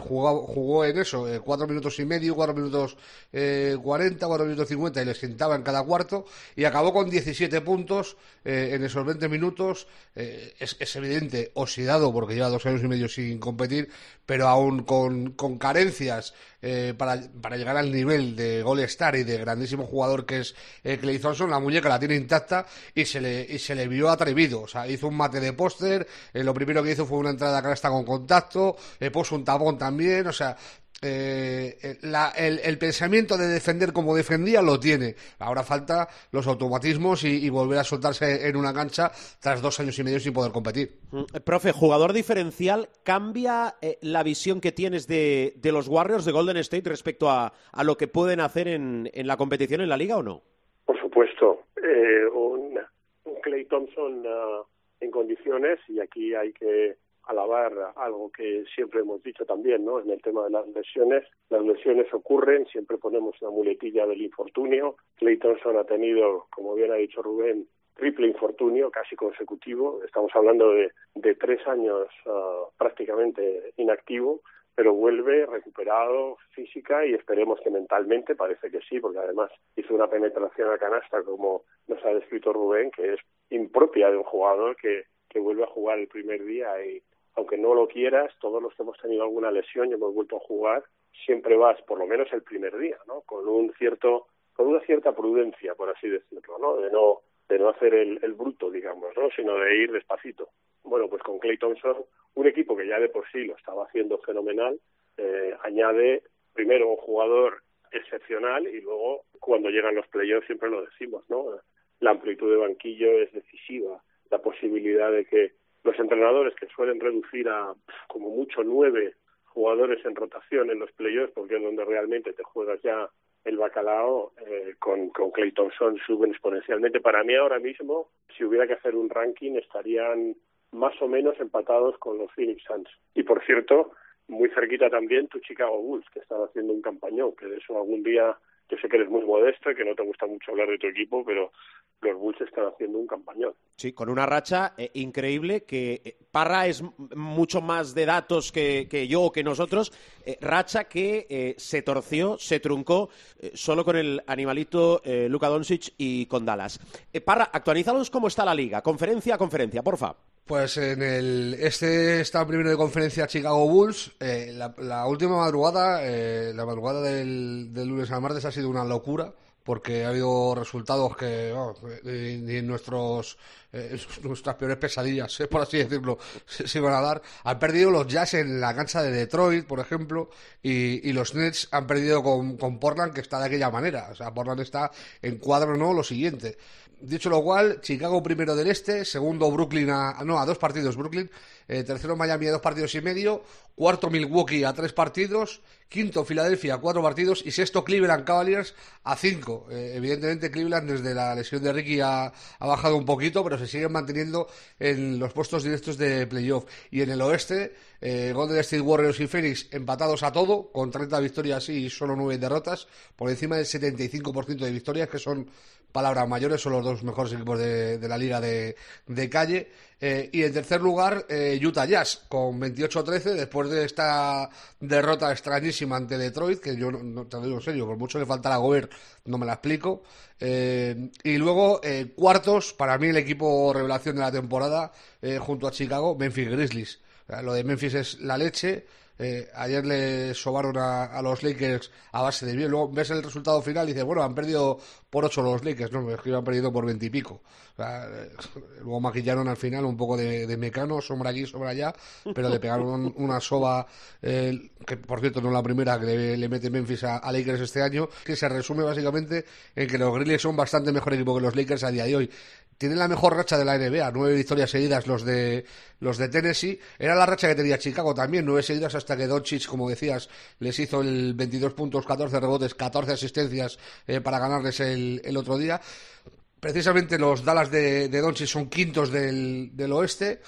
Jugó, jugó, en eso, cuatro minutos y medio, cuatro minutos 40, cuatro minutos 50 y le sentaba en cada cuarto y acabó con 17 puntos en esos 20 minutos. Es, es, evidente, oxidado porque lleva dos años y medio sin competir, pero aún con, con carencias eh, para, para, llegar al nivel de Gol Star y de grandísimo jugador que es eh, Clay Thompson, la muñeca la tiene intacta y se le, y se le vio atrevido. O sea, hizo un mate de póster, eh, lo primero que hizo fue una entrada canasta con contacto, puso un tapón también, o sea, eh, el, pensamiento de defender como defendía lo tiene. Ahora falta los automatismos y, volver a soltarse en una cancha tras dos años y medio sin poder competir.
Mm, profe, jugador diferencial, ¿cambia eh, la visión que tienes de, los Warriors de Golden State respecto a, lo que pueden hacer en, la competición en la liga o no?
Por supuesto. Eh, un, Clay Thompson ah, en condiciones y aquí hay que alabar algo que siempre hemos dicho también, ¿no? En el tema de las lesiones, las lesiones ocurren, siempre ponemos una muletilla del infortunio. Clay Thompson ha tenido, como bien ha dicho Rubén, triple infortunio casi consecutivo. Estamos hablando de, de tres años ah, prácticamente inactivo, pero vuelve recuperado física y esperemos que mentalmente, parece que sí, porque además hizo una penetración a canasta, como nos ha descrito Rubén, que es impropia de un jugador que, que vuelve a jugar el primer día y aunque no lo quieras, todos los que hemos tenido alguna lesión y hemos vuelto a jugar, siempre vas, por lo menos el primer día, ¿no? Con un cierto, con una cierta prudencia, por así decirlo, ¿no? De no, de no hacer el, bruto, digamos, ¿no? Sino de ir despacito. Bueno, pues con Clay Thompson, un equipo que ya de por sí lo estaba haciendo fenomenal, eh, añade primero un jugador excepcional y luego cuando llegan los playoffs siempre lo decimos, ¿no? La amplitud de banquillo es decisiva, la posibilidad de que los entrenadores que suelen reducir a como mucho nueve jugadores en rotación en los playoffs, porque es donde realmente te juegas ya el bacalao, eh, con, con Clay Thompson suben exponencialmente. Para mí ahora mismo, si hubiera que hacer un ranking, estarían más o menos empatados con los Phoenix Suns. Y por cierto, muy cerquita también tu Chicago Bulls, que están haciendo un campañón, que de eso algún día yo sé que eres muy modesto y que no te gusta mucho hablar de tu equipo, pero los Bulls están haciendo un campañón.
Sí, con una racha eh, increíble que eh, Parra es mucho más de datos que, que yo o que nosotros. Eh, racha que se torció, se truncó solo con el animalito Luka Doncic y con Dallas. Parra, actualízanos cómo está la liga, conferencia a conferencia, porfa.
Pues en el este está primero de conferencia Chicago Bulls. la, última madrugada, la madrugada del, lunes al martes ha sido una locura porque ha habido resultados que ni en nuestros eh, nuestras peores pesadillas, eh, por así decirlo, se, van a dar. Han perdido los Jazz en la cancha de Detroit, por ejemplo, y, los Nets han perdido con, con, Portland, que está de aquella manera. O sea, Portland está en cuadro, ¿no? Lo siguiente. Dicho lo cual, Chicago primero del este, segundo Brooklyn a, no, a dos partidos Brooklyn, eh, tercero Miami a dos partidos y medio, cuarto Milwaukee a tres partidos, quinto Filadelfia a cuatro partidos y sexto Cleveland Cavaliers a cinco. Eh, evidentemente Cleveland desde la lesión de Ricky ha, bajado un poquito, pero se siguen manteniendo en los puestos directos de playoff. Y en el oeste, eh, Golden State Warriors y Phoenix empatados a todo, con 30 victorias y solo 9 derrotas, por encima del 75% de victorias, que son palabras mayores, son los dos mejores equipos de, la liga de, calle. Eh, y en tercer lugar, Utah Jazz, con 28-13, después de esta derrota extrañísima ante Detroit, que yo no, te lo digo en serio, por mucho que faltara Gobert, no me la explico. Eh, y luego, cuartos, para mí el equipo revelación de la temporada, junto a Chicago, Memphis Grizzlies. lo de Memphis es la leche. Eh, ayer le sobaron a, los Lakers a base de bien. Luego ves el resultado final y dices, bueno, han perdido por ocho los Lakers, no, es que han perdido por veintipico. Eh, luego maquillaron al final un poco de, mecano, sombra aquí, sombra allá, pero le pegaron una soba, eh, que por cierto no es la primera que le, mete Memphis a, Lakers este año, que se resume básicamente en que los Grizzlies son bastante mejor equipo que los Lakers a día de hoy. Tienen la mejor racha de la NBA, nueve victorias seguidas los de los de Tennessee. Era la racha que tenía Chicago también, nueve seguidas hasta que Doncic, como decías, les hizo el 22 puntos, 14 rebotes, 14 asistencias eh, para ganarles el, el, otro día. Precisamente los Dallas de, de Doncic son quintos del, del oeste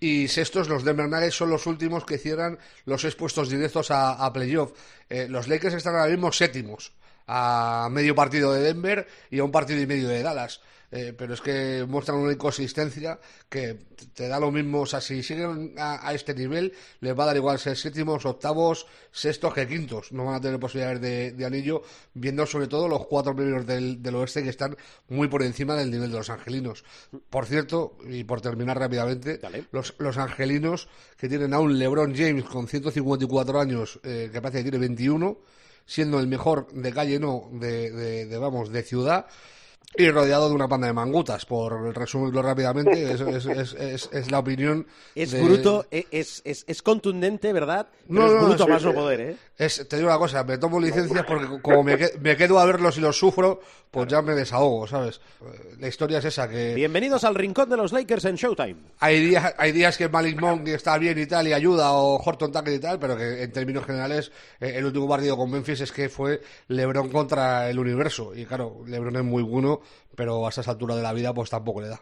y sextos los Denver Nuggets son los últimos que cierran los expuestos directos a, a playoff. Eh, los Lakers están ahora mismo séptimos a medio partido de Denver y a un partido y medio de Dallas. Eh, pero es que muestran una inconsistencia que te da lo mismo. O sea, si siguen a, este nivel, les va a dar igual ser séptimos, octavos, sextos que quintos. No van a tener posibilidades de, anillo, viendo sobre todo los cuatro primeros del, oeste que están muy por encima del nivel de los angelinos. Por cierto, y por terminar rápidamente, los, los, angelinos que tienen a un LeBron James con 154 años, eh, que parece que tiene 21 siendo el mejor de calle no de, de, vamos de ciudad y rodeado de una panda de mangutas, por resumirlo rápidamente, es, es, es, es la opinión.
Es bruto, e, es, es, contundente, ¿verdad? no, es bruto más no poder, ¿eh?
te digo una cosa, me tomo licencias porque como me, me, quedo a verlos y los sufro, pues ya me desahogo, ¿sabes? La historia es esa que...
Bienvenidos al rincón de los Lakers en Showtime.
Hay días, hay días que Malik Monk está bien y tal y ayuda, o Horton Tucker y tal, pero que en términos generales eh, el último partido con Memphis es que fue LeBron contra el universo. Y claro, LeBron es muy bueno pero a esa altura de la vida pues tampoco le da.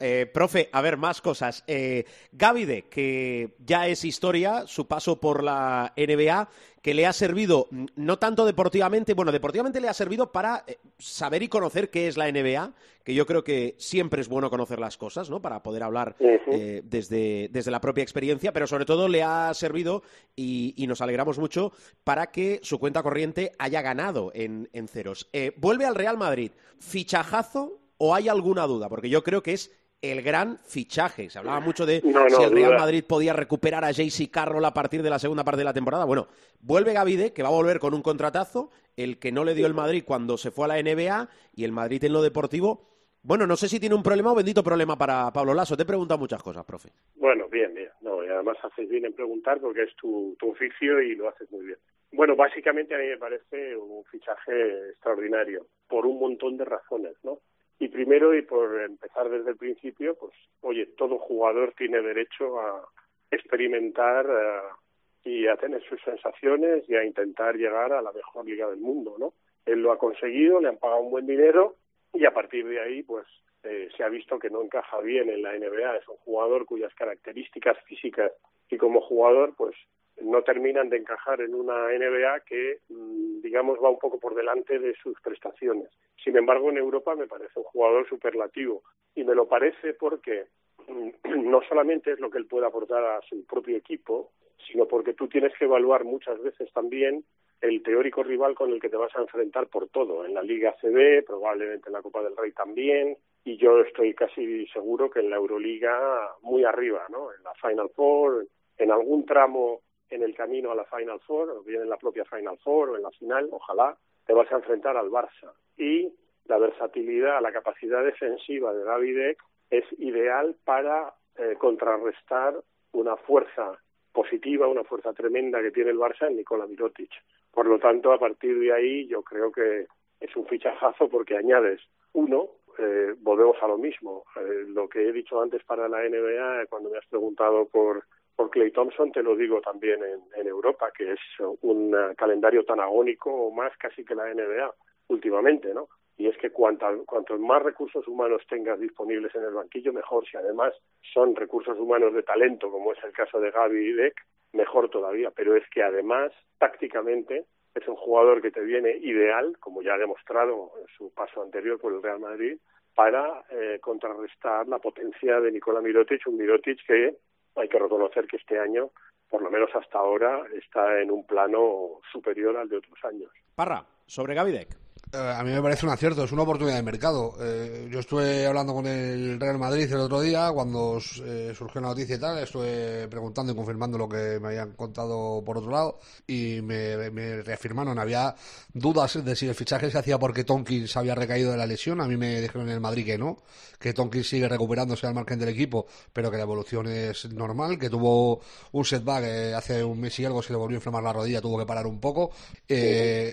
Eh, profe, a ver, más cosas. Eh, Gavide, que ya es historia, su paso por la NBA, que le ha servido, mm, no tanto deportivamente, bueno, deportivamente le ha servido para eh, saber y conocer qué es la NBA, que yo creo que siempre es bueno conocer las cosas, ¿no? Para poder hablar eh, desde, desde, la propia experiencia, pero sobre todo le ha servido, y, y nos alegramos mucho, para que su cuenta corriente haya ganado en, en ceros. vuelve al Real Madrid. Fichajazo o hay alguna duda? Porque yo creo que es el gran fichaje. Se hablaba mucho de si el Real Madrid podía recuperar a JC Carroll a partir de la segunda parte de la temporada. Bueno, vuelve Gavide, que va a volver con un contratazo, el que no le dio el Madrid cuando se fue a la NBA y el Madrid en lo deportivo. Bueno, no sé si tiene un problema o bendito problema para Pablo Lasso. Te he preguntado muchas cosas, profe.
Bueno, bien, bien. No, y además haces bien en preguntar porque es tu, tu oficio y lo haces muy bien. Bueno, básicamente a mí me parece un fichaje extraordinario por un montón de razones, ¿no? Y primero, y por empezar desde el principio, pues, oye, todo jugador tiene derecho a experimentar eh, y a tener sus sensaciones y a intentar llegar a la mejor liga del mundo, ¿no? Él lo ha conseguido, le han pagado un buen dinero y a partir de ahí, pues, eh, se ha visto que no encaja bien en la NBA. Es un jugador cuyas características físicas y como jugador, pues, no terminan de encajar en una NBA que, mm, digamos, va un poco por delante de sus prestaciones. Sin embargo, en Europa me parece un jugador superlativo y me lo parece porque mm, no solamente es lo que él puede aportar a su propio equipo, sino porque tú tienes que evaluar muchas veces también el teórico rival con el que te vas a enfrentar por todo, en la Liga CB, probablemente en la Copa del Rey también, y yo estoy casi seguro que en la Euroliga muy arriba, ¿no? En la Final Four, en algún tramo en el camino a la Final Four, o bien en la propia Final Four o en la final, ojalá, te vas a enfrentar al Barça. Y la versatilidad, la capacidad defensiva de David es ideal para eh, contrarrestar una fuerza positiva, una fuerza tremenda que tiene el Barça en Nikola Mirotic. Por lo tanto, a partir de ahí yo creo que es un fichajazo porque añades uno, eh, volvemos a lo mismo. Eh, lo que he dicho antes para la NBA, cuando me has preguntado por por Clay Thompson, te lo digo también en, Europa, que es un calendario tan agónico o más casi que la NBA últimamente, ¿no? Y es que cuantos más recursos humanos tengas disponibles en el banquillo, mejor. Si además son recursos humanos de talento, como es el caso de Gaby y Deck, mejor todavía. Pero es que además, tácticamente, es un jugador que te viene ideal, como ya ha demostrado en su paso anterior por el Real Madrid, para eh, contrarrestar la potencia de Nikola Mirotic, un Mirotic que hay que reconocer que este año, por lo menos hasta ahora, está en un plano superior al de otros años.
Parra, sobre Gavidec.
Eh, a mí me parece un acierto, es una oportunidad de mercado. Eh, yo estuve hablando con el Real Madrid el otro día, cuando eh, surgió la noticia y tal, estuve preguntando y confirmando lo que me habían contado por otro lado y me, reafirmaron, había dudas de si el fichaje se hacía porque Tonkins había recaído de la lesión, a mí me dijeron en el Madrid que no, que Tonkins sigue recuperándose al margen del equipo, pero que la evolución es normal, que tuvo un setback hace un mes y algo, se le volvió a inflamar la rodilla, tuvo que parar un poco,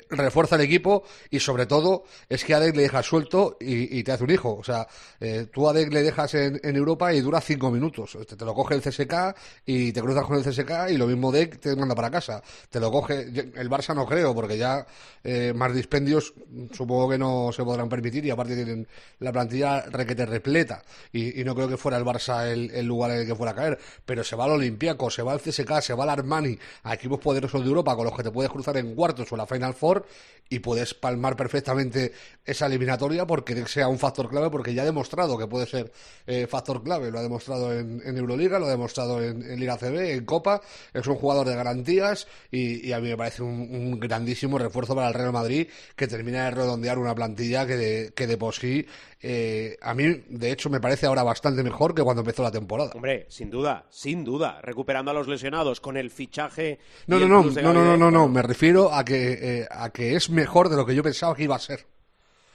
refuerza el equipo y sobre todo es que a Dek le dejas suelto y, te hace un hijo. O sea, eh, tú a Dek le dejas en, Europa y dura cinco minutos. Te, lo coge el CSK y te cruzas con el CSK y lo mismo Dek te manda para casa. Te lo coge el Barça no creo porque ya eh, más dispendios supongo que no se podrán permitir y aparte tienen la plantilla requete repleta y, no creo que fuera el Barça el, lugar en el que fuera a caer. Pero se va al Olympiaco, se va al CSK, se va al Armani, a equipos poderosos de Europa con los que te puedes cruzar en cuartos o la Final Four y puedes palmar perfectamente esa eliminatoria porque sea un factor clave, porque ya ha demostrado que puede ser eh, factor clave. Lo ha demostrado en, Euroliga, lo ha demostrado en, Liga CB, en Copa. Es un jugador de garantías y, a mí me parece un, grandísimo refuerzo para el Real Madrid que termina de redondear una plantilla que de, que de por sí eh, a mí, de hecho, me parece ahora bastante mejor que cuando empezó la temporada.
Hombre, sin duda, sin duda. Recuperando a los lesionados con el fichaje.
No, no, no, no, no, no, no, me refiero a que, eh, a que es mejor de lo que yo pensaba que iba a ser.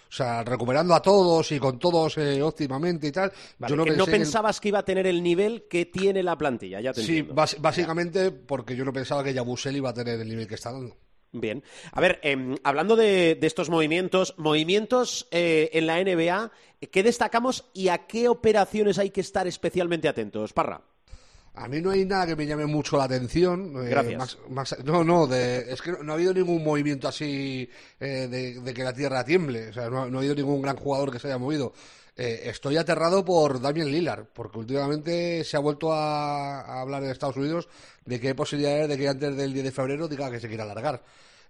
O sea, recuperando a todos y con todos eh, óptimamente y tal.
yo no, no pensabas que... iba a tener el nivel que tiene la plantilla, ya te
Sí, básicamente porque yo no pensaba que Yabusel iba a tener el nivel que está dando.
Bien. A ver, em, hablando de, estos movimientos, movimientos eh, en la NBA, ¿qué destacamos y a qué operaciones hay que estar especialmente atentos? Parra.
A mí no hay nada que me llame mucho la atención.
Eh, Gracias.
no, no, es que no, ha habido ningún movimiento así eh, de, que la tierra tiemble. O sea, no, ha habido ningún gran jugador que se haya movido. Estoy aterrado por Damian Lillard, porque últimamente se ha vuelto a, hablar en Estados Unidos de que hay posibilidades de que antes del 10 de febrero diga que se quiera alargar.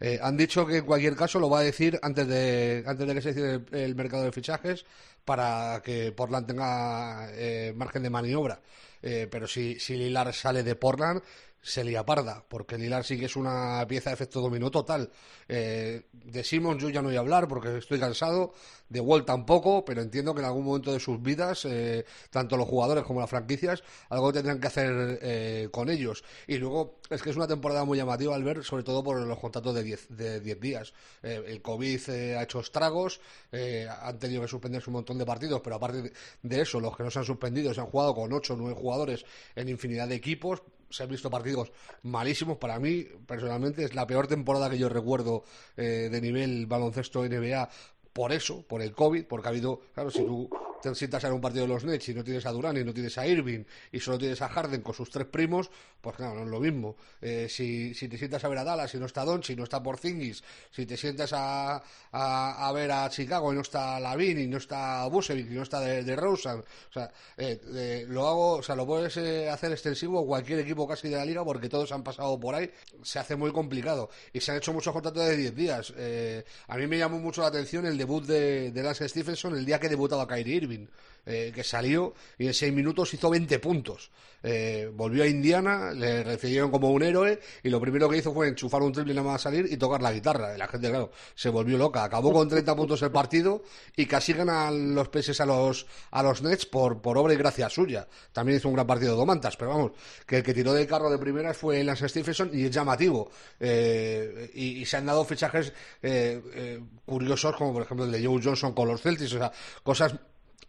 Eh, han dicho que en cualquier caso lo va a decir antes de, antes de que se cierre el, mercado de fichajes para que Portland tenga eh, margen de maniobra. Eh, pero si, si Lilar sale de Portland, se lía parda, porque Lilar sí que es una pieza de efecto dominó total. Eh, de Simmons yo ya no voy a hablar porque estoy cansado, de Wall tampoco, pero entiendo que en algún momento de sus vidas, eh, tanto los jugadores como las franquicias, algo tendrán que hacer eh, con ellos. Y luego es que es una temporada muy llamativa al ver, sobre todo por los contratos de 10 de diez días. el COVID ha hecho estragos, han tenido que suspenderse un montón de partidos, pero aparte de eso, los que no se han suspendido se han jugado con 8 o 9 jugadores en infinidad de equipos se han visto partidos malísimos. Para mí, personalmente, es la peor temporada que yo recuerdo eh, de nivel baloncesto NBA por eso, por el COVID, porque ha habido, claro, si tú te sientas en un partido de los Nets y no tienes a Durán y no tienes a Irving y solo tienes a Harden con sus tres primos, pues claro, no es lo mismo. Eh, si, si te sientas a ver a Dallas y no está Don, si no está Porzingis, si te sientas a, a, ver a Chicago y no está Lavin y no está Busevic y no está de, de Rosen, o sea, eh, lo hago, o sea, lo puedes eh, hacer extensivo cualquier equipo casi de la liga porque todos han pasado por ahí, se hace muy complicado y se han hecho muchos contratos de 10 días. a mí me llamó mucho la atención el debut de, de Lance Stephenson el día que debutaba Kyrie Irving eh, que salió y en seis minutos hizo 20 puntos. Eh, volvió a Indiana, le recibieron como un héroe y lo primero que hizo fue enchufar un triple nada más a salir y tocar la guitarra. La gente, claro, se volvió loca. Acabó con 30 puntos el partido y casi ganan los peces a los, a los Nets por, por obra y gracia suya. También hizo un gran partido Domantas, pero vamos, que el que tiró del carro de primeras fue Lance Stephenson y es llamativo. Eh, y, se han dado fichajes curiosos como por ejemplo el de Joe Johnson con los Celtics, o sea, cosas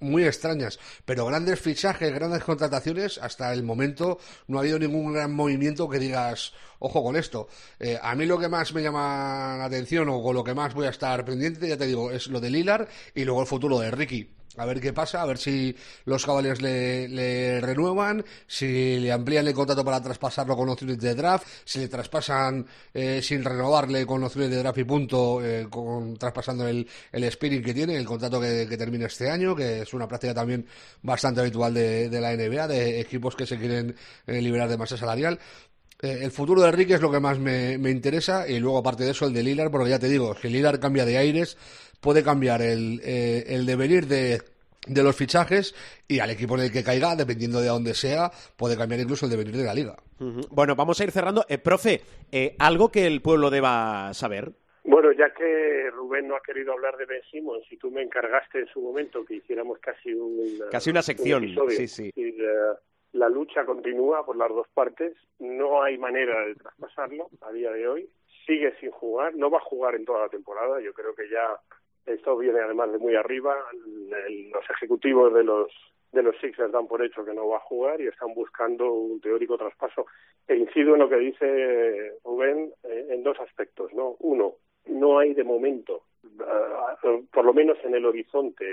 muy extrañas, pero grandes fichajes, grandes contrataciones, hasta el momento no ha habido ningún gran movimiento que digas, ojo con esto. Eh, a mí lo que más me llama la atención o con lo que más voy a estar pendiente, ya te digo, es lo de Lilar y luego el futuro de Ricky. A ver qué pasa, a ver si los Cavaliers le, renuevan, si le amplían el contrato para traspasarlo con opciones de draft, si le traspasan eh, sin renovarle con opciones de draft y punto, eh, con, traspasando el, el spirit que tiene, el contrato que, que termina este año, que es una práctica también bastante habitual de, de la NBA, de equipos que se quieren eh, liberar de masa salarial. el futuro de Ricky es lo que más me, me, interesa y luego aparte de eso el de Lillard, porque ya te digo, que Lillard cambia de aires, puede cambiar el, eh, el devenir de, de los fichajes y al equipo en el que caiga, dependiendo de dónde sea, puede cambiar incluso el devenir de la liga.
Bueno, vamos a ir cerrando. Eh, profe, eh, ¿algo que el pueblo deba saber?
Bueno, ya que Rubén no ha querido hablar de Ben Simmons y tú me encargaste en su momento que hiciéramos casi una,
casi una sección, sí, sí.
Y la lucha continúa por las dos partes. No hay manera de traspasarlo a día de hoy. Sigue sin jugar, no va a jugar en toda la temporada. Yo creo que ya esto viene además de muy arriba. los ejecutivos de los de los Sixers dan por hecho que no va a jugar y están buscando un teórico traspaso. E incido en lo que dice Rubén eh, en dos aspectos, ¿no? Uno, no hay de momento, por lo menos en el horizonte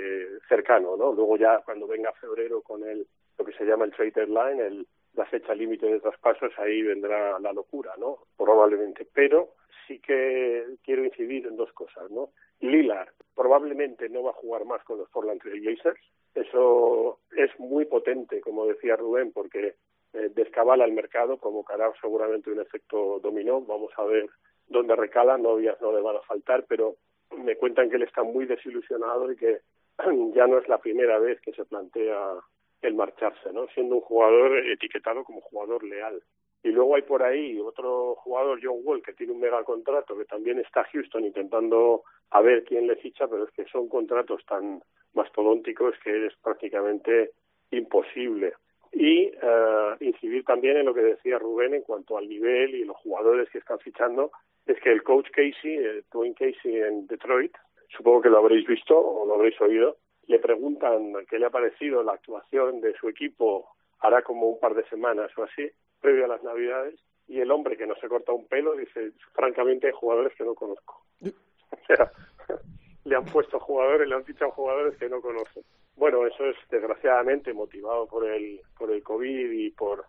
cercano, ¿no? Luego ya cuando venga febrero con el lo que se llama el trade deadline, el, la fecha límite de traspasos, ahí vendrá la locura, ¿no? Probablemente. Pero sí que quiero incidir en dos cosas, ¿no? Lillard probablemente no va a jugar más con los Portland Trail Blazers. Eso es muy potente, como decía Rubén, porque eh, descabala el mercado, provocará seguramente un efecto dominó. Vamos a ver dónde recala, novias no le van a faltar, pero me cuentan que él está muy desilusionado y que ya no es la primera vez que se plantea el marcharse, ¿no? Siendo un jugador etiquetado como jugador leal. Y luego hay por ahí otro jugador, John Wall, que tiene un mega contrato, que también está Houston intentando a ver quién le ficha, pero es que son contratos tan mastodónticos que es prácticamente imposible. Y uh, incidir también en lo que decía Rubén en cuanto al nivel y los jugadores que están fichando, es que el coach Casey, el Dwayne Casey en Detroit, supongo que lo habréis visto o lo habréis oído, le preguntan qué le ha parecido la actuación de su equipo hará como un par de semanas o así, previo a las Navidades, y el hombre que no se corta un pelo dice, francamente hay jugadores que no conozco. o sea, le han puesto jugadores, le han fichado jugadores que no conocen. Bueno, eso es desgraciadamente motivado por el, por el COVID y por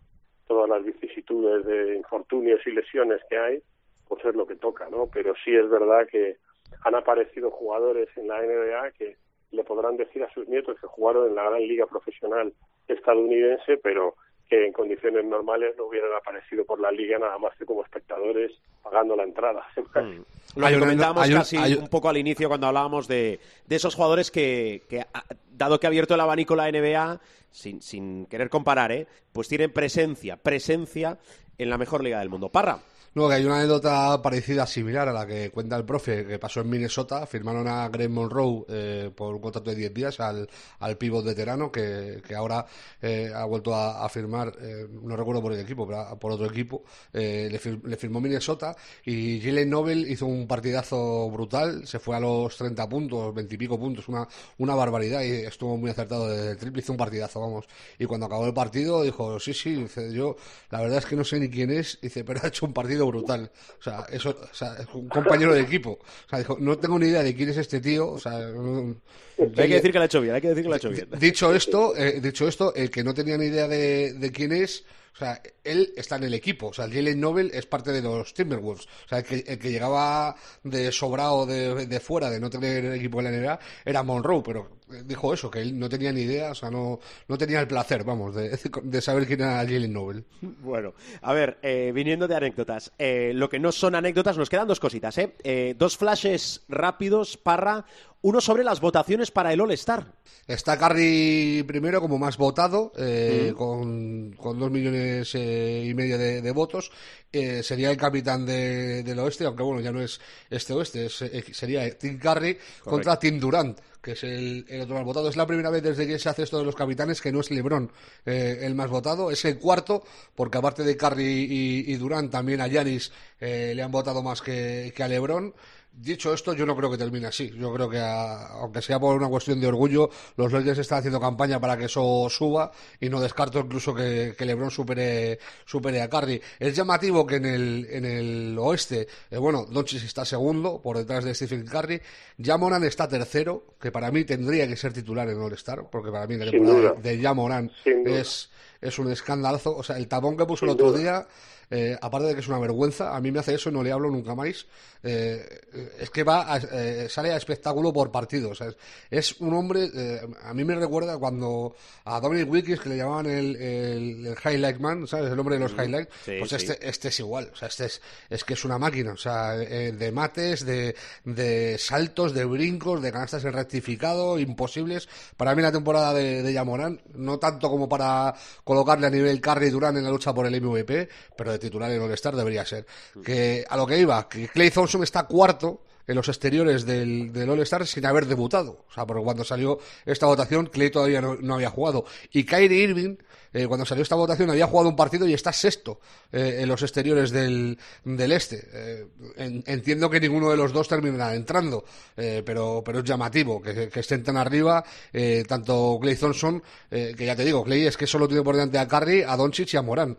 todas las vicisitudes de infortunios y lesiones que hay, por ser lo que toca, ¿no? Pero sí es verdad que han aparecido jugadores en la NBA que le podrán decir a sus nietos que jugaron en la gran liga profesional estadounidense, pero que en condiciones normales no hubieran aparecido por la liga nada más que como espectadores pagando la entrada.
Mm. Lo comentábamos casi un poco al inicio cuando hablábamos de, de esos jugadores que, que, dado que ha abierto el abanico la NBA, sin, sin querer comparar, ¿eh? pues tienen presencia, presencia en la mejor liga del mundo. Parra.
No, que hay una anécdota parecida, similar a la que cuenta el profe, que pasó en Minnesota. Firmaron a Greg Monroe eh, por un contrato de 10 días al, al pívot veterano, que, que ahora eh, ha vuelto a, firmar, eh, no recuerdo por el equipo, pero por otro equipo. Eh, le, le, firmó Minnesota y Jalen Nobel hizo un partidazo brutal. Se fue a los 30 puntos, 20 y pico puntos, una, una barbaridad y estuvo muy acertado desde el triple. Hizo un partidazo, vamos. Y cuando acabó el partido dijo: Sí, sí, yo la verdad es que no sé ni quién es, dice, pero ha hecho un partido brutal. O sea, eso, o sea, es un compañero de equipo. O sea, dijo, no tengo ni idea de quién es este tío. O sea, no,
hay que decir que lo ha hecho bien, hay que decir que lo ha hecho bien.
Dicho esto, eh, dicho esto, el que no tenía ni idea de, de quién es, o sea, él está en el equipo. O sea, Jalen Nobel es parte de los Timberwolves. O sea, el que, el que llegaba de sobrado de, de, fuera, de no tener equipo en la NBA, era Monroe, pero dijo eso, que él no tenía ni idea, o sea, no, no tenía el placer, vamos, de, de saber quién era Jalen Nobel.
Bueno, a ver, eh, viniendo de anécdotas, eh, lo que no son anécdotas, nos quedan dos cositas, ¿eh? eh dos flashes rápidos, Parra. Uno sobre las votaciones para el All-Star.
Está Curry primero como más votado, eh, con, con, dos millones eh, y medio de, de votos. Eh, sería el capitán de, del oeste, aunque bueno, ya no es este-oeste, es, sería Tim Correcto. contra Tim Durant que es el, el, otro más votado. Es la primera vez desde que se hace esto de los capitanes que no es LeBron eh, el más votado. Es el cuarto, porque aparte de Curry y, y Durant, también a Yanis eh, le han votado más que, que a LeBron. Dicho esto, yo no creo que termine así. Yo creo que, a, aunque sea por una cuestión de orgullo, los Lakers están haciendo campaña para que eso suba y no descarto incluso que, que LeBron supere, supere a Curry. Es llamativo que en el, en el oeste, eh, bueno, Doncic está segundo por detrás de Stephen Curry. Jamoran está tercero, que para mí tendría que ser titular en All-Star, porque para mí la temporada de Jamoran es, es un escandalazo. O sea, el tapón que puso el otro día eh, aparte de que es una vergüenza, a mí me hace eso y no le hablo nunca más. Eh, es que va a, eh, sale a espectáculo por partido. O sea, es, es, un hombre, eh, a mí me recuerda cuando a Dominic Wilkins, que le llamaban el, el, el Highlight Man, ¿sabes? El hombre de los highlights. Sí, pues este, sí. este es igual. O sea, este es, es que es una máquina. O sea, eh, de mates, de, de saltos, de brincos, de canastas en rectificado, imposibles. Para mí la temporada de, de Yamorán, no tanto como para colocarle a nivel Curry Durán en la lucha por el MVP, pero de titular en All-Star debería ser. Que a lo que iba, que Clay Thompson está cuarto en los exteriores del, del All-Star sin haber debutado. O sea, porque cuando salió esta votación, Clay todavía no, no había jugado. Y Kyrie Irving, eh, cuando salió esta votación, había jugado un partido y está sexto eh, en los exteriores del, del este. Eh, en, entiendo que ninguno de los dos terminará entrando, eh, pero, pero es llamativo que, que estén tan arriba, eh, tanto Clay Thompson, que ya te digo, Clay es que solo tiene por delante a Curry, a Doncic y a Morán.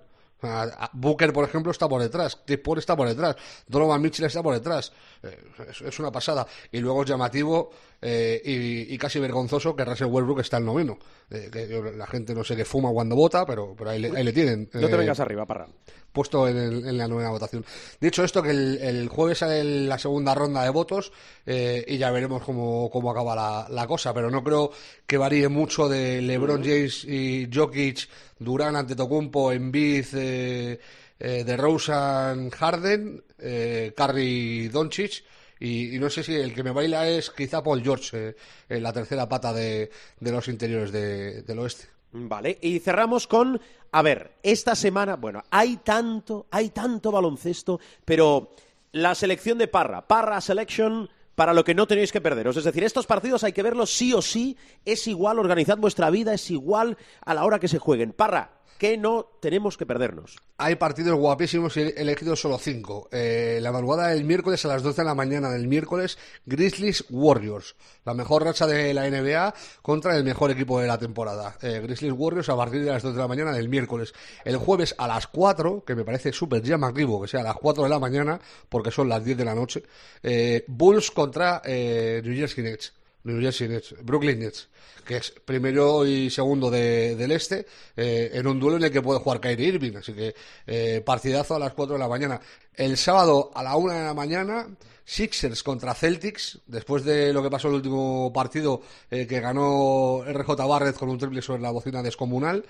Booker, por ejemplo, está por detrás. Chris Paul está por detrás. Donovan Mitchell está por detrás. Eh, es, una pasada. Y luego es llamativo eh, y, y, casi vergonzoso que Russell Westbrook está el noveno. Eh, que la gente no sé qué fuma cuando vota, pero, pero ahí, le, ahí le tienen.
No te
Eh,
vengas arriba, Parra.
puesto en, el- en la novena votación. Dicho esto, que el, el jueves sale la segunda ronda de votos eh, y ya veremos cómo, cómo acaba la, la cosa, pero no creo que varíe mucho de LeBron James y Jokic, Durán, Antetokounmpo, Embiid, eh, eh, de Rosen, Harden, eh, Curry, Doncic. Y, no sé si el que me baila es quizá Paul George, eh, en la tercera pata de, de los interiores de- del oeste.
Vale, y cerramos con, a ver, esta semana, bueno, hay tanto, hay tanto baloncesto, pero la selección de Parra, Parra Selection, para lo que no tenéis que perderos. Es decir, estos partidos hay que verlos sí o sí, es igual, organizad vuestra vida, es igual a la hora que se jueguen. Parra, ¿qué no tenemos que perdernos?
Hay partidos guapísimos y he elegido solo cinco. Eh, la madrugada del miércoles a las 12 de la mañana del miércoles, Grizzlies Warriors. La mejor racha de la NBA contra el mejor equipo de la temporada. Eh, Grizzlies Warriors a partir de las 12 de la mañana del miércoles. El jueves a las 4, que me parece súper llamativo que sea a las 4 de la mañana, porque son las 10 de la noche, eh, Bulls contra New Jersey Nets. New Jersey Nets, Brooklyn Nets, que es primero y segundo de- del este, eh, en un duelo en el que puede jugar Kyrie Irving. Así que eh, partidazo a las 4 de la mañana. El sábado a la 1 de la mañana, Sixers contra Celtics, después de lo que pasó el último partido eh, que ganó RJ Barrett con un triple sobre la bocina descomunal.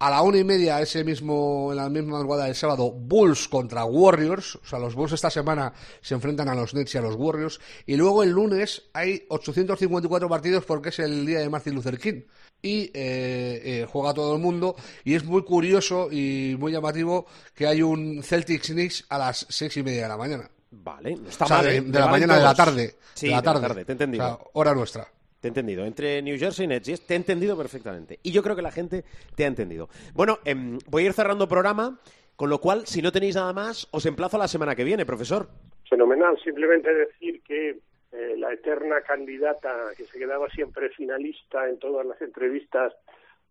A la una y media, ese mismo, en la misma madrugada del sábado, Bulls contra Warriors. O sea, los Bulls esta semana se enfrentan a los Nets y a los Warriors. Y luego el lunes hay 854 partidos porque es el día de Martin Luther King. Y eh, eh, juega todo el mundo. Y es muy curioso y muy llamativo que hay un Celtics Knicks a las seis y media de la mañana.
Vale, está
o sea,
mal,
de,
¿eh?
de la mañana de la tarde.
Sí,
de la tarde.
te he entendido.
O sea, hora nuestra.
Te he entendido. Entre New Jersey y Nets, te he entendido perfectamente. Y yo creo que la gente te ha entendido. Bueno, em, voy a ir cerrando programa, con lo cual, si no tenéis nada más, os emplazo a la semana que viene, profesor.
Fenomenal. Simplemente decir que eh, la eterna candidata que se quedaba siempre finalista en todas las entrevistas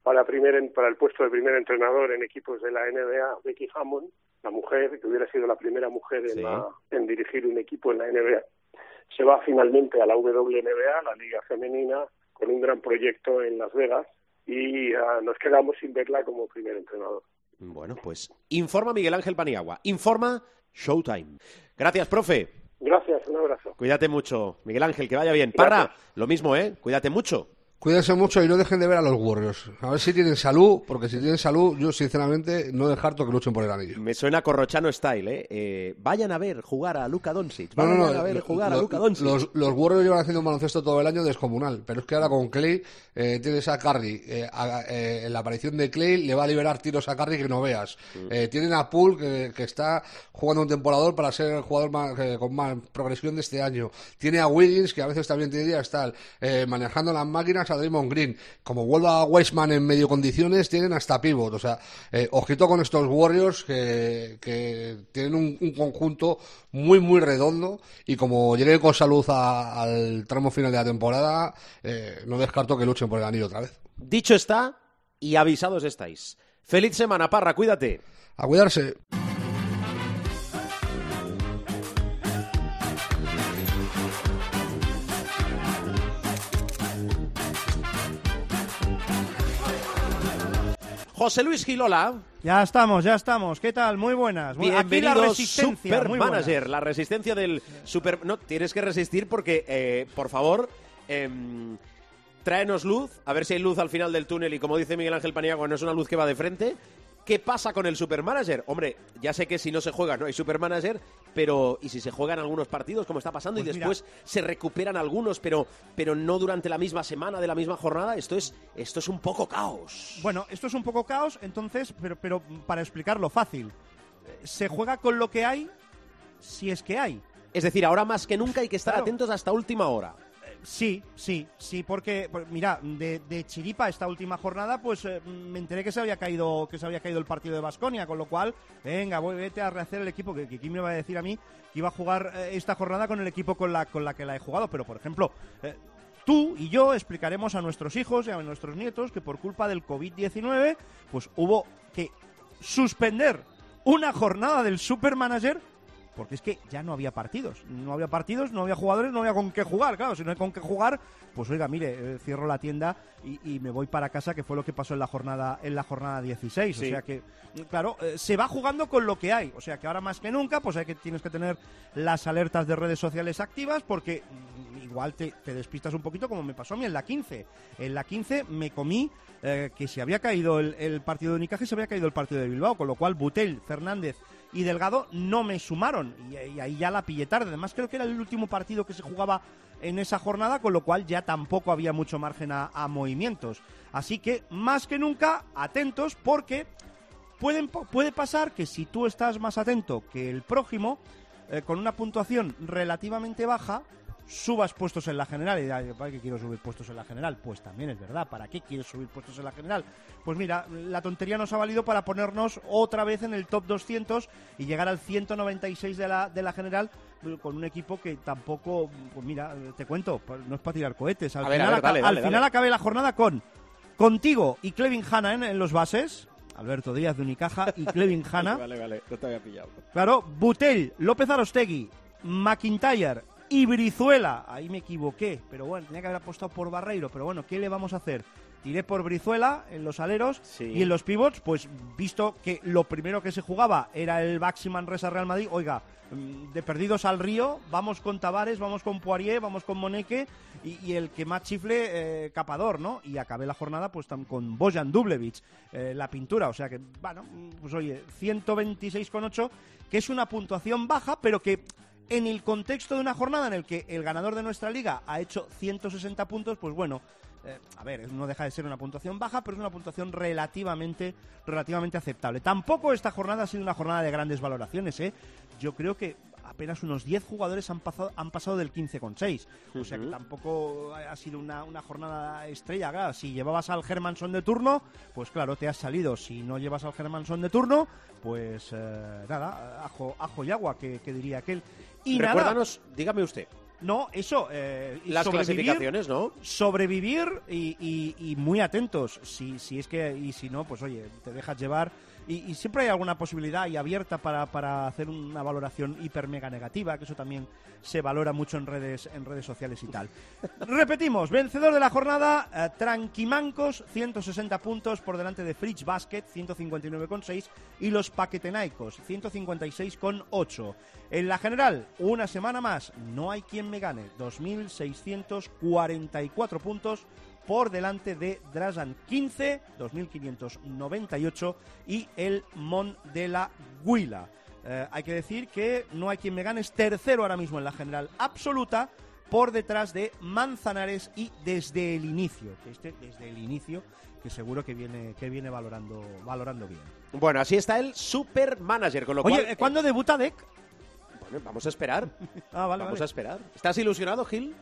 para, primer, para el puesto de primer entrenador en equipos de la NBA, Becky Hammond, la mujer, que hubiera sido la primera mujer en,
Sí.
la- en dirigir un equipo en la NBA, se va finalmente a la WNBA, la Liga Femenina, con un gran proyecto en Las Vegas y ah, nos quedamos sin verla como primer entrenador.
Bueno, pues informa Miguel Ángel Paniagua. Informa Showtime. Gracias, profe.
Gracias, un abrazo.
Cuídate mucho. Miguel Ángel, que vaya bien. Parra, lo mismo, ¿eh? Cuídate mucho.
Cuídense mucho y no dejen de ver a los Warriors. A ver si tienen salud, porque si tienen salud, yo sinceramente no descarto que luchen por el anillo.
Me suena Corrochano style, ¿eh? Eh, Vayan a ver jugar a Luka Doncic. Vayan
no, no.
a ver
lo-
jugar a Luka Doncic.
Los, los Warriors llevan haciendo un baloncesto todo el año descomunal, pero es que ahora con Clay eh, tienes a Curry. eh, a- eh, en la aparición de Clay le va a liberar tiros a Curry que no veas.
Mm.
Eh, tienen a Poole que, que está jugando un temporador para ser el jugador más, con más progresión de este año. Tiene a Wiggins que a veces también tiene días tal manejando las máquinas a Draymond Green. Como vuelva a Weissman en medio condiciones, tienen hasta pivot. O sea, eh, ojito con estos Warriors que, que tienen un, un conjunto muy, muy redondo. Y como llegue con salud a- al tramo final de la temporada, eh, no descarto que luchen por el anillo otra vez.
Dicho está, y avisados estáis. Feliz semana, Parra, cuídate.
A cuidarse.
José Luis Gilola,
Ya estamos, ya estamos. ¿Qué tal? Muy buenas. Muy- Aquí la resistencia.
Super
muy.
Manager, la resistencia del Super... No, tienes que resistir porque, eh, por favor, em, tráenos luz, a ver si hay luz al final del túnel y como dice Miguel Ángel Paniagua, no es una luz que va de frente. ¿Qué pasa con el Supermanager? Hombre, ya sé que si no se juega no hay Supermanager, pero ¿y si se juegan algunos partidos como está pasando
Pues
y
mira.
después se recuperan algunos, pero, pero no durante la misma semana de la misma jornada? Esto es, esto es un poco caos.
Bueno, esto es un poco caos, entonces, pero, pero para explicarlo fácil. Se juega con lo que hay, si es que hay.
Es decir, ahora más que nunca hay que estar
Claro.
atentos hasta última hora.
Sí, sí, sí, porque mira, de, chiripa esta última jornada, pues eh, me enteré que se había caído, que se había caído el partido de Basconia, con lo cual, venga, voy vete a rehacer el equipo, que, que me va a decir a mí que iba a jugar eh, esta jornada con el equipo con la con la que la he jugado, pero por ejemplo, eh, tú y yo explicaremos a nuestros hijos y a nuestros nietos que por culpa del COVID-19, pues hubo que suspender una jornada del Supermanager porque es que ya no había partidos. No había partidos, no había jugadores, no había con qué jugar. Claro, si no hay con qué jugar, pues oiga, mire, eh, cierro la tienda y, y me voy para casa, que fue lo que pasó en la jornada, en la jornada 16.
Sí.
O sea que, claro, eh, se va jugando con lo que hay. O sea que ahora más que nunca, pues hay que, tienes que tener las alertas de redes sociales activas, porque mm, igual te, te despistas un poquito como me pasó a mí en la 15. En la 15 me comí eh, que se había caído el, el partido de Unicaja y se había caído el partido de Bilbao, con lo cual Butel, Fernández y Delgado no me sumaron y, ahí ya la pillé tarde. Además creo que era el último partido que se jugaba en esa jornada, con lo cual ya tampoco había mucho margen a, a movimientos. Así que más que nunca atentos porque pueden, puede pasar que si tú estás más atento que el prójimo, eh, con una puntuación relativamente baja, subas puestos en la general. Y dirás, ¿para qué quiero subir puestos en la general? Pues también es verdad, ¿para qué quieres subir puestos en la general? Pues mira, la tontería nos ha valido para ponernos otra vez en el top 200 y llegar al 196 de la, de la general eh, con un equipo que tampoco, pues mira, te cuento, no es para tirar cohetes. Al
A
final,
ver, dale,
aca-
dale,
al final acabé la jornada con contigo y Clevin Hanna en, en los bases. Alberto Díaz de Unicaja y Clevin Hanna.
Vale, vale, no te había pillado.
Claro, Butel, López Arostegui, McIntyre y Brizuela. Ahí me equivoqué, pero bueno, tenía que haber apostado por Barreiro. Pero bueno, ¿qué le vamos a hacer? Tiré por Brizuela en los aleros
Sí.
y en los pivots, pues visto que lo primero que se jugaba era el Baxi Manresa Real Madrid, oiga, mm, de perdidos al río, vamos con Tavares, vamos con Poirier, vamos con Moneque y, y el que más chifle, eh, Capador, ¿no? Y acabé la jornada pues con Bojan Dublevich, eh, la pintura, o sea que, bueno, pues oye, 126,8, que es una puntuación baja, pero que en el contexto de una jornada en el que el ganador de nuestra liga ha hecho 160 puntos, pues bueno, eh, a ver, no deja de ser una puntuación baja, pero es una puntuación relativamente, relativamente aceptable. Tampoco esta jornada ha sido una jornada de grandes valoraciones, ¿eh? Yo creo que apenas unos 10 jugadores han pasado, han pasado del 15,6. O sea que tampoco ha sido una, una jornada estrella. Claro, si llevabas al Germanson de turno, pues claro, te has salido. Si no llevas al Germanson de turno, pues eh, nada, ajo, ajo y agua, que, que diría aquel. Y nada,
Recuérdanos, dígame usted,
no, eso, eh,
las clasificaciones, ¿no?
sobrevivir y, y- y muy atentos. Si, si es que, y si no, pues oye, te dejas llevar. Y, y siempre hay alguna posibilidad ahí abierta para, para hacer una valoración hiper mega negativa, que eso también se valora mucho en redes, en redes sociales y tal. Repetimos, vencedor de la jornada, eh, Tranquimancos, 160 puntos por delante de Fridge Basket, 159,6, y los Paquetenaicos, 156,8. En la general, una semana más, no hay quien me gane, 2.644 puntos por delante de Drasan 15, 2.598 y el Mon de la Huila. Eh, hay que decir que no hay quien me gane, es tercero ahora mismo en la general absoluta, por detrás de Manzanares y desde el inicio, que este desde el inicio, que seguro que viene, que viene valorando, valorando bien.
Bueno, así está el super manager, con lo
Oye,
cual...
eh, ¿cuándo debuta Deck?
Bueno, vamos a esperar.
Ah, vale,
vamos
vale.
a esperar. ¿Estás ilusionado, Gil?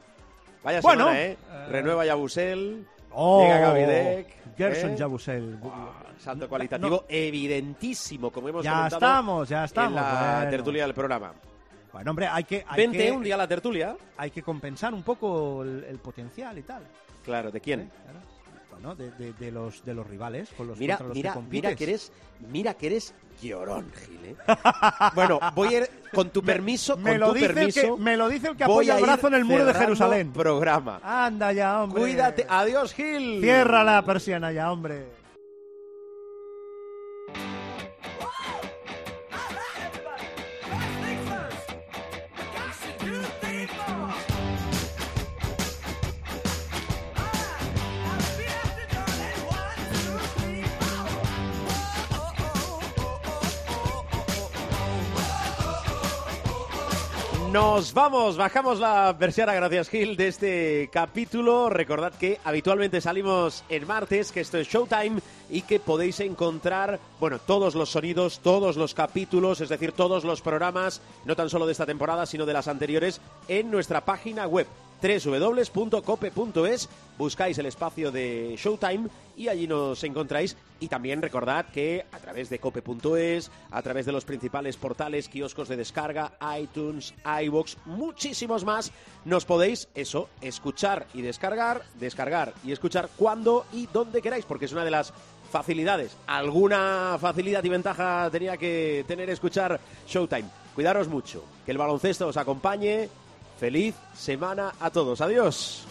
Vaya
Bueno,
semana, ¿eh?
eh,
Renueva Yabusel,
Oh,
llega Gavidec...
Gerson
¿eh?
Jabusel.
Ah, salto cualitativo evidentísimo, como hemos
Ya
comentado
estamos, ya estamos.
en la
bueno.
tertulia del programa.
Bueno, hombre, hay que, hay
Vente
que,
un día a la tertulia.
hay que compensar un poco el, el potencial y tal.
Claro, ¿de quién?
¿eh? Claro. De, de- de los, de los rivales con los,
Mira,
los
mira,
que
mira
compites.
que eres, mira que eres llorón, Gil. ¿eh? bueno, voy a ir, con tu permiso,
me
con
lo
tu
dice el que- me lo dice el que apoya el brazo en el muro de Jerusalén.
Programa.
Anda ya, hombre.
Cuídate, adiós, Gil.
Cierra la persiana ya, hombre.
Nos vamos, bajamos la persiana, gracias Gil, de este capítulo. Recordad que habitualmente salimos el martes, que esto es Showtime y que podéis encontrar, bueno, todos los sonidos, todos los capítulos, es decir, todos los programas, no tan solo de esta temporada, sino de las anteriores, en nuestra página web www.cope.es, buscáis el espacio de Showtime y allí nos encontráis. Y también recordad que a través de cope.es, a través de los principales portales, kioscos de descarga, iTunes, iBox, muchísimos más, nos podéis, eso, escuchar y descargar, descargar y escuchar cuando y donde queráis, porque es una de las facilidades. Alguna facilidad y ventaja tenía que tener escuchar Showtime. Cuidaros mucho. Que el baloncesto os acompañe. Feliz semana a todos. Adiós.